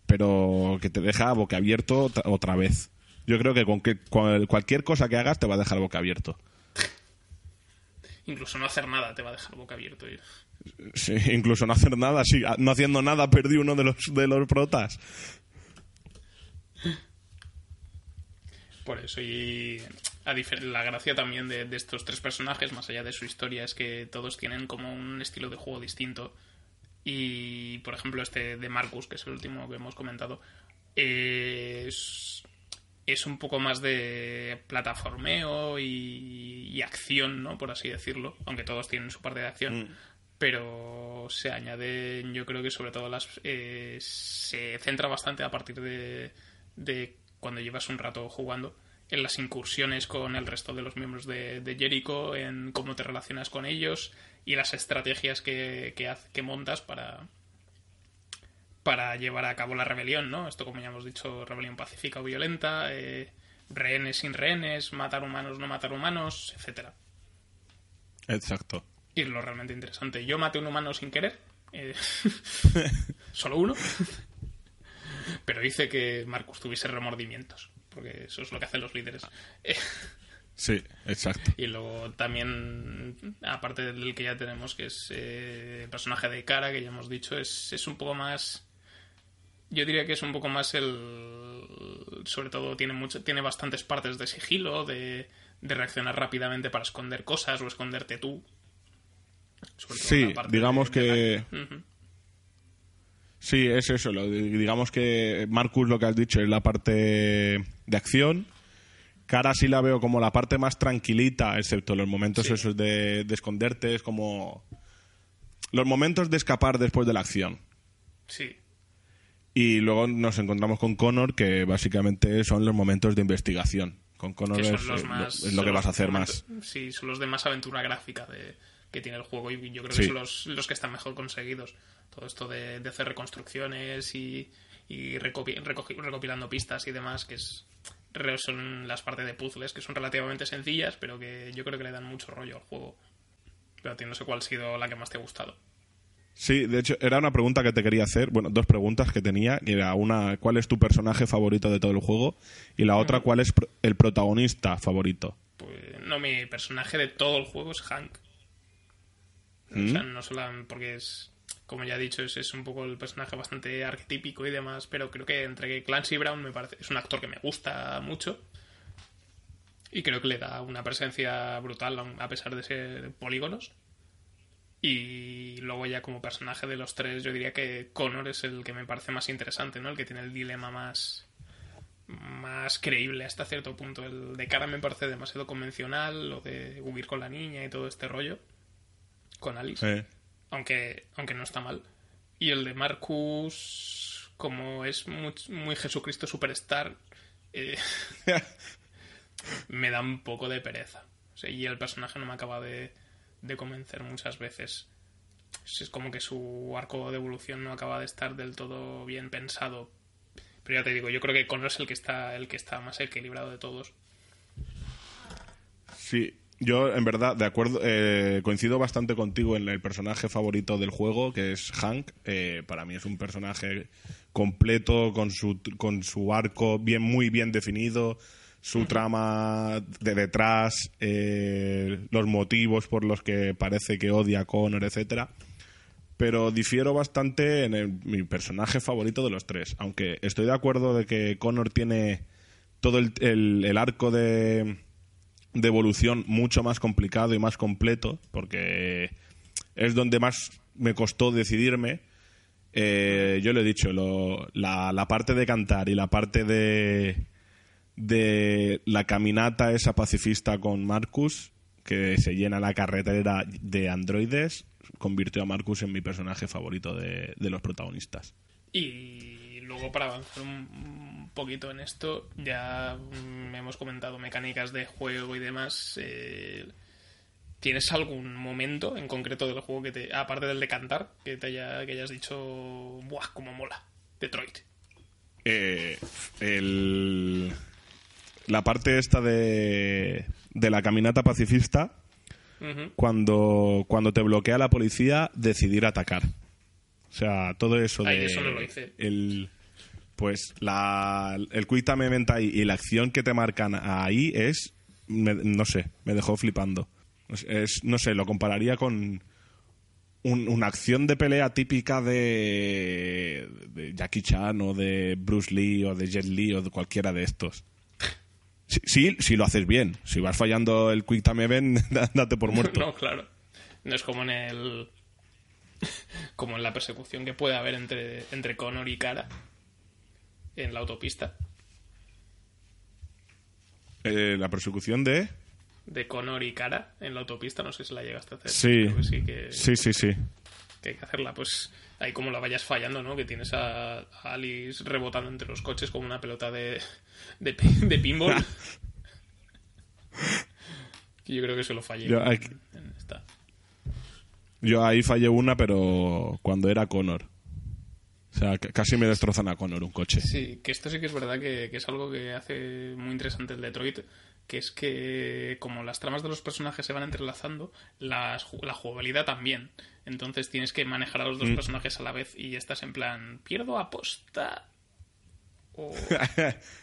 pero que te deja boca abierto otra- otra vez. Yo creo que con que cual- cualquier cosa que hagas te va a dejar boca abierto. Incluso no hacer nada te va a dejar boca abierto. y- Sí, incluso no hacer nada, sí, a- no haciendo nada perdí uno de los de los protas. Por eso, y a la gracia también de, de estos tres personajes, más allá de su historia, es que todos tienen como un estilo de juego distinto. Y, por ejemplo, este de Marcus, que es el último que hemos comentado, es, es un poco más de plataformeo y, y acción, ¿no? Por así decirlo, aunque todos tienen su parte de acción. Pero se añade, yo creo que sobre todo las eh, se centra bastante a partir de, de cuando llevas un rato jugando en las incursiones con el resto de los miembros de, de Jericho, en cómo te relacionas con ellos y las estrategias que, que montas para, para llevar a cabo la rebelión, ¿no? Esto, como ya hemos dicho, rebelión pacífica o violenta, eh, rehenes sin rehenes, matar humanos, no matar humanos, etcétera. Exacto. Y es lo realmente interesante. Yo maté un humano sin querer. eh, solo uno. Pero hice que Marcus tuviese remordimientos. Porque eso es lo que hacen los líderes. Sí, exacto. y luego también, aparte del que ya tenemos, que es eh, el personaje de Cara, que ya hemos dicho, es, es un poco más. Yo diría que es un poco más el. Sobre todo, tiene, mucho, tiene bastantes partes de sigilo, de, de reaccionar rápidamente para esconder cosas o esconderte tú. Sí, digamos de- que-. Sí, es eso. Lo, digamos que Marcus lo que has dicho es la parte de acción. Cara sí la veo como la parte más tranquilita, excepto los momentos Sí. esos de, de esconderte, es como los momentos de escapar después de la acción. Sí, Y luego nos encontramos con Connor, que básicamente son los momentos de investigación. Con Connor que es, los más. lo- es lo son que vas a hacer momentos- más. Sí, son los de más aventura gráfica de, que tiene el juego y yo creo Sí. que son los, los que están mejor conseguidos. Todo esto de, de hacer reconstrucciones y, y recopilando pistas y demás, que es son las partes de puzzles que son relativamente sencillas, pero que yo creo que le dan mucho rollo al juego. Pero a ti no sé cuál ha sido la que más te ha gustado. Sí, de hecho, era una pregunta que te quería hacer. Bueno, dos preguntas que tenía. que Era una, ¿cuál es tu personaje favorito de todo el juego? Y la otra, ¿cuál es el protagonista favorito? Pues no, mi personaje de todo el juego es Hank. O sea, no solo porque es, como ya he dicho, es, es un poco el personaje bastante arquetípico y demás, pero creo que entre Clancy Brown me parece, es un actor que me gusta mucho y creo que le da una presencia brutal a pesar de ser polígonos. Y luego ya como personaje de los tres, yo diría que Connor es el que me parece más interesante, ¿no? El que tiene el dilema más, más creíble hasta cierto punto. El de cara me parece demasiado convencional, lo de huir con la niña y todo este rollo. Con Alice. Eh, Aunque, aunque no está mal. Y el de Marcus, como es muy, muy Jesucristo Superstar, eh, me da un poco de pereza. O sea, y el personaje no me acaba de, de convencer muchas veces. Es como que su arco de evolución no acaba de estar del todo bien pensado. Pero ya te digo, yo creo que Connor es el que está, el que está más equilibrado de todos. sí, yo en verdad, de acuerdo, eh, coincido bastante contigo en el personaje favorito del juego, que es Hank. Eh, para mí es un personaje completo, con su, con su arco bien, muy bien definido, su trama de detrás, eh, los motivos por los que parece que odia a Connor, etcétera. pero difiero bastante en mi personaje favorito de los tres. Aunque estoy de acuerdo de que Connor tiene todo el, el- arco de, de evolución mucho más complicado y más completo, porque es donde más me costó decidirme. eh, yo lo he dicho, la, la parte de cantar y la parte de, de la caminata esa pacifista con Marcus, que se llena la carretera de androides, convirtió a Marcus en mi personaje favorito de, de los protagonistas. Y luego para avanzar un, poquito en esto, ya mm, hemos comentado mecánicas de juego y demás. eh, ¿Tienes algún momento en concreto del juego que te, aparte del de cantar, que te haya, que hayas dicho, ¡buah, cómo mola! Detroit. Eh, el- la parte esta de, de la caminata pacifista, cuando, cuando te bloquea la policía, decidir atacar. O sea, todo eso de... Eso no lo hice. El, pues la, el Quick Time Event ahí y la acción que te marcan ahí es... me- no sé, me dejó flipando. Es, es- no sé, lo compararía con un- una acción de pelea típica de, de Jackie Chan o de Bruce Lee o de Jet Li o de cualquiera de estos. Sí, sí, si lo haces bien. Si vas fallando el Quick Time Event, date por muerto. No, claro. No es como en el. como en la persecución que puede haber entre, entre Connor y Cara en la autopista. Eh, la persecución de... De Connor y Cara en la autopista, no sé si la llegaste a hacer. Sí. Que sí, que, Sí, sí, sí. que hay que hacerla. Pues ahí como la vayas fallando, ¿no? Que tienes a, a Alice rebotando entre los coches como una pelota de, de, pi- de pinball. Yo creo que se lo fallé. Yo, ahí fallé una, pero cuando era Connor. O sea, casi me destrozan a Connor un coche. Sí, que esto sí que es verdad que, que es algo que hace muy interesante el Detroit, que es que como las tramas de los personajes se van entrelazando, las la jugabilidad también. Entonces tienes que manejar a los dos personajes a la vez y estás en plan, pierdo aposta o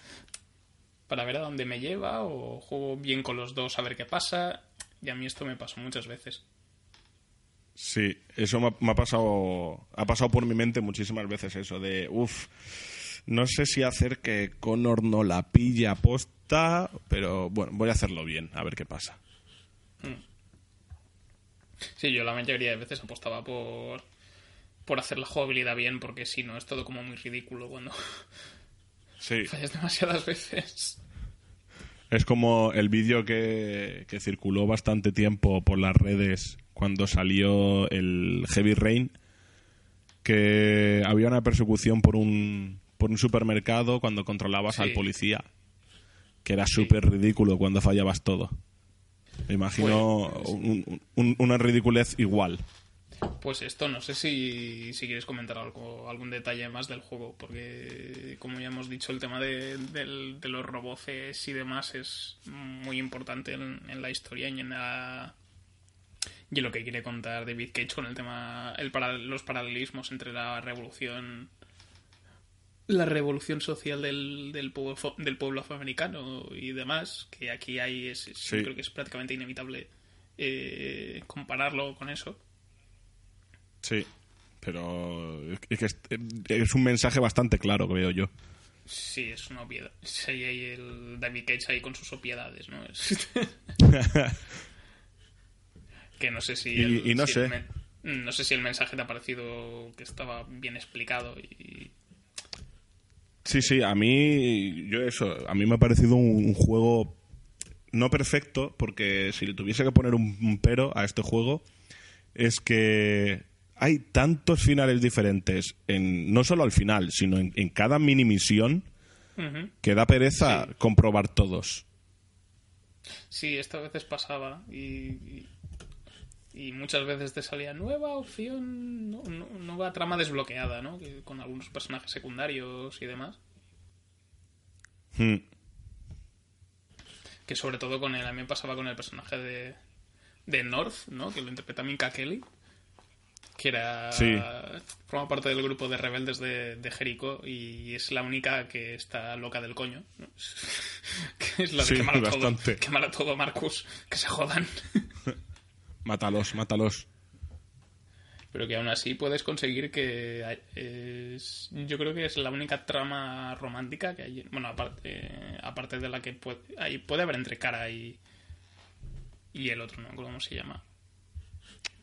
para ver a dónde me lleva o juego bien con los dos a ver qué pasa. Y a mí esto me pasó muchas veces. Sí, eso me ha, me ha pasado ha pasado por mi mente muchísimas veces eso de uff, no sé si hacer que Connor no la pille a pero bueno, voy a hacerlo bien, a ver qué pasa. Sí, yo la mayoría de veces apostaba por, por hacer la jugabilidad bien, porque si no es todo como muy ridículo cuando Sí, fallas demasiadas veces. es como el vídeo que, que circuló bastante tiempo por las redes cuando salió el Heavy Rain, que había una persecución por un, por un supermercado cuando controlabas Sí. al policía, que era súper ridículo cuando fallabas todo. Me imagino Pues- un- un- una ridiculez igual. Pues esto, no sé si, si quieres comentar algo, algún detalle más del juego, porque como ya hemos dicho, el tema de, del- de los roboces y demás es muy importante en, en la historia y en, la- y en lo que quiere contar David Cage con el tema, el para- los paralelismos entre la revolución la revolución social del, del, pueblo, del pueblo afroamericano y demás, que aquí hay, es, es- Sí. yo creo que es prácticamente inevitable eh, compararlo con eso. Sí, pero es que es, es un mensaje bastante claro, veo yo. Sí, es una obviedad. Sí, hay el David Cage ahí con sus opiedades, ¿no? Es- que no sé si... Y- el- y no si el sé. men- no sé si el mensaje te ha parecido que estaba bien explicado y... Sí, sí, a mí, yo eso, a mí me ha parecido un, un juego no perfecto, porque si le tuviese que poner un, un pero a este juego, es que hay tantos finales diferentes, en, no solo al final, sino en, en cada mini misión, que da pereza comprobar todos. Sí, esto a veces pasaba y, y, y muchas veces te salía nueva opción, no- no- nueva trama desbloqueada, ¿no? Con algunos personajes secundarios y demás. Hmm. Que sobre todo con él, a mí me pasaba con el personaje de, de North, ¿no? Que lo interpreta Minka Kelly. Que era. Sí. Forma parte del grupo de rebeldes de, de Jericho y es la única que está loca del coño. ¿no? que es la de Sí, quemar a todo. Quemar a todo, Marcus. Que se jodan. Mátalos, mátalos. Pero que aún así puedes conseguir que hay- es, yo creo que es la única trama romántica que hay bueno aparte aparte de la que puede, hay, puede haber entre cara y y el otro no me acuerdo cómo se llama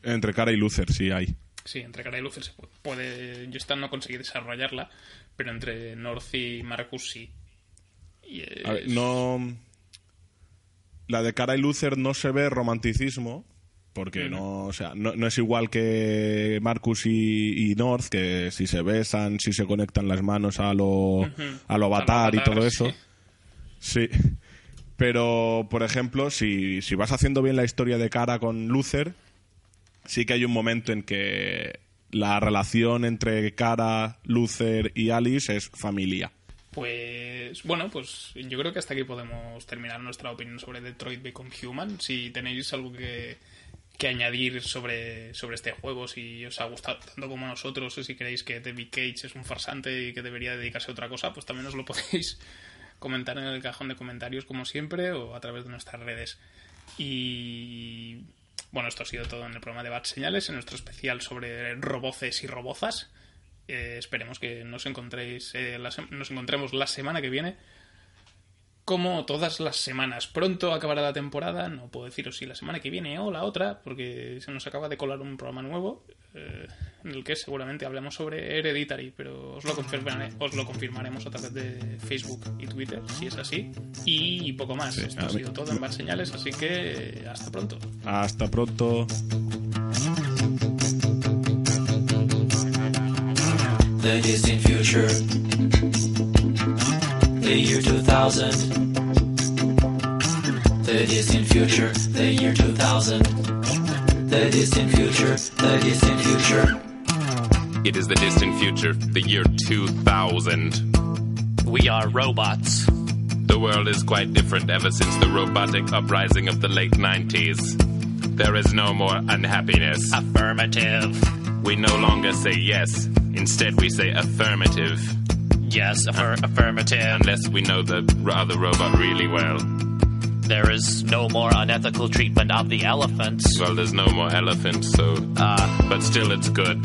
Entre cara y Luther, sí hay. Sí, entre Cara y Luther se puede. puede yo esta no conseguí desarrollarla, pero entre North y Marcus sí. Y es- A ver, no. La de Cara y Luther no se ve romanticismo. Porque no, o sea, no, no es igual que Marcus y, y North, que si se besan, si se conectan las manos a lo, a lo avatar y Avatar, todo eso. sí. Sí. Pero, por ejemplo, si, si vas haciendo bien la historia de Cara con Luther, sí que hay un momento en que la relación entre Cara, Luther y Alice es familia. Pues bueno, pues yo creo que hasta aquí podemos terminar nuestra opinión sobre Detroit Become Human. Si tenéis algo que, que añadir sobre, sobre este juego, si os ha gustado tanto como nosotros, o si creéis que David Cage es un farsante y que debería dedicarse a otra cosa, pues también os lo podéis comentar en el cajón de comentarios como siempre o a través de nuestras redes. Y bueno, esto ha sido todo en el programa de Bad Señales, en nuestro especial sobre roboces y robozas. Eh, esperemos que nos encontréis eh, la nos encontremos la semana que viene como todas las semanas. Pronto acabará la temporada no puedo deciros si la semana que viene o la otra porque se nos acaba de colar un programa nuevo eh, en el que seguramente hablemos sobre Hereditary pero os lo, confirmare- os lo confirmaremos a través de Facebook y Twitter si es así y poco más. Esto ha sido todo en Bad Señales así que hasta pronto. Hasta pronto. the distant future, the year 2000. The distant future, the year 2000. The distant future, the distant future. It is the distant future, the year 2000. We are robots. The world is quite different ever since the robotic uprising of the late 90s. There is no more unhappiness. Affirmative. We no longer say yes, instead, we say affirmative. Yes, affir- affirmative. Unless we know the other robot really well. There is no more unethical treatment of the elephants. Well, there's no more elephants, so. Uh, But still, it's good.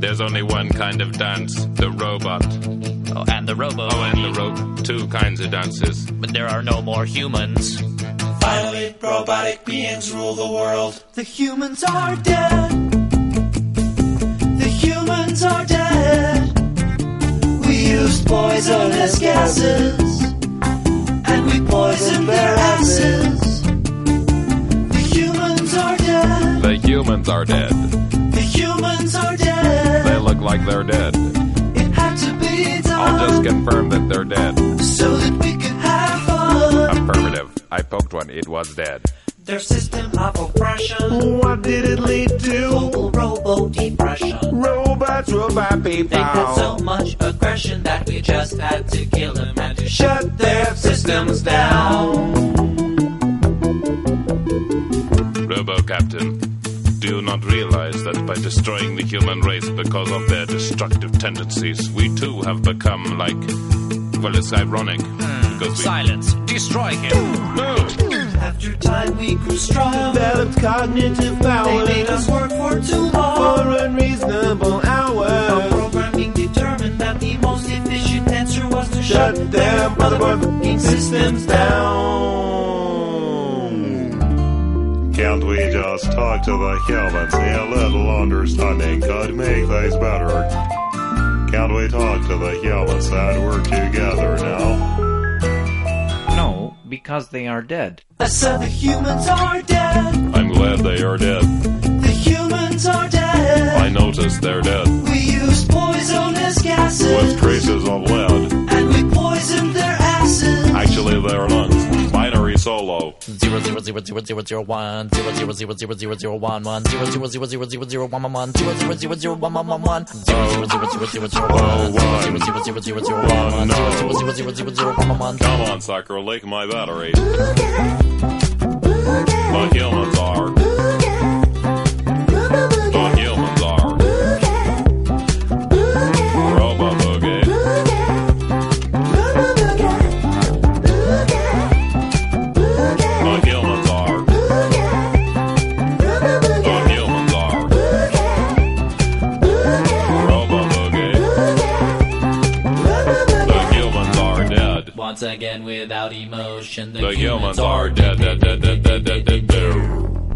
There's only one kind of dance the robot. oh, and the robo. Oh, and the rope. Two kinds of dances. But there are no more humans. Finally, robotic beings rule the world. The humans are dead. The humans are dead. We used poisonous gases. And we poisoned their asses. The humans are dead. The humans are dead. The humans are dead. They look like they're dead. It had to be done. I'll just confirm that they're dead. so that we could have fun. Affirmative. I poked one. It was dead. Their system of oppression. What did it lead to? Global robo depression. Robots, robot people. They had so much aggression that we just had to kill them and to shut their systems down. Robo Captain, do you not realize that by destroying the human race because of their destructive tendencies, we too have become like. Well, it's ironic. Hmm, because we. Silence. Destroy him. No! After time we grew strong. Developed cognitive power. They made us work for too long. for unreasonable hours. Our programming determined that the most efficient answer was to Shut shut their motherfucking systems down. Can't we just talk to the humans? A little understanding could make things better. Can't we talk to the humans and work together now? No, because they are dead. I said the humans are dead. I'm glad they are dead. The humans are dead. I noticed they're dead. We used poisonous gases. With traces of lead. And we poisoned their asses. Actually, their lungs. Binary solo. Zero zero zero zero zero zero one zero zero zero zero zero zero one one zero zero zero zero zero zero one one one zero zero zero zero one one one one zero zero zero zero zero zero one zero zero zero zero zero zero one one zero zero zero zero zero zero one one one. Come on, sucker, lick my battery. The humans are. Once again, without emotion, The humans are dead, dead, dead, dead, dead, dead, dead, dead.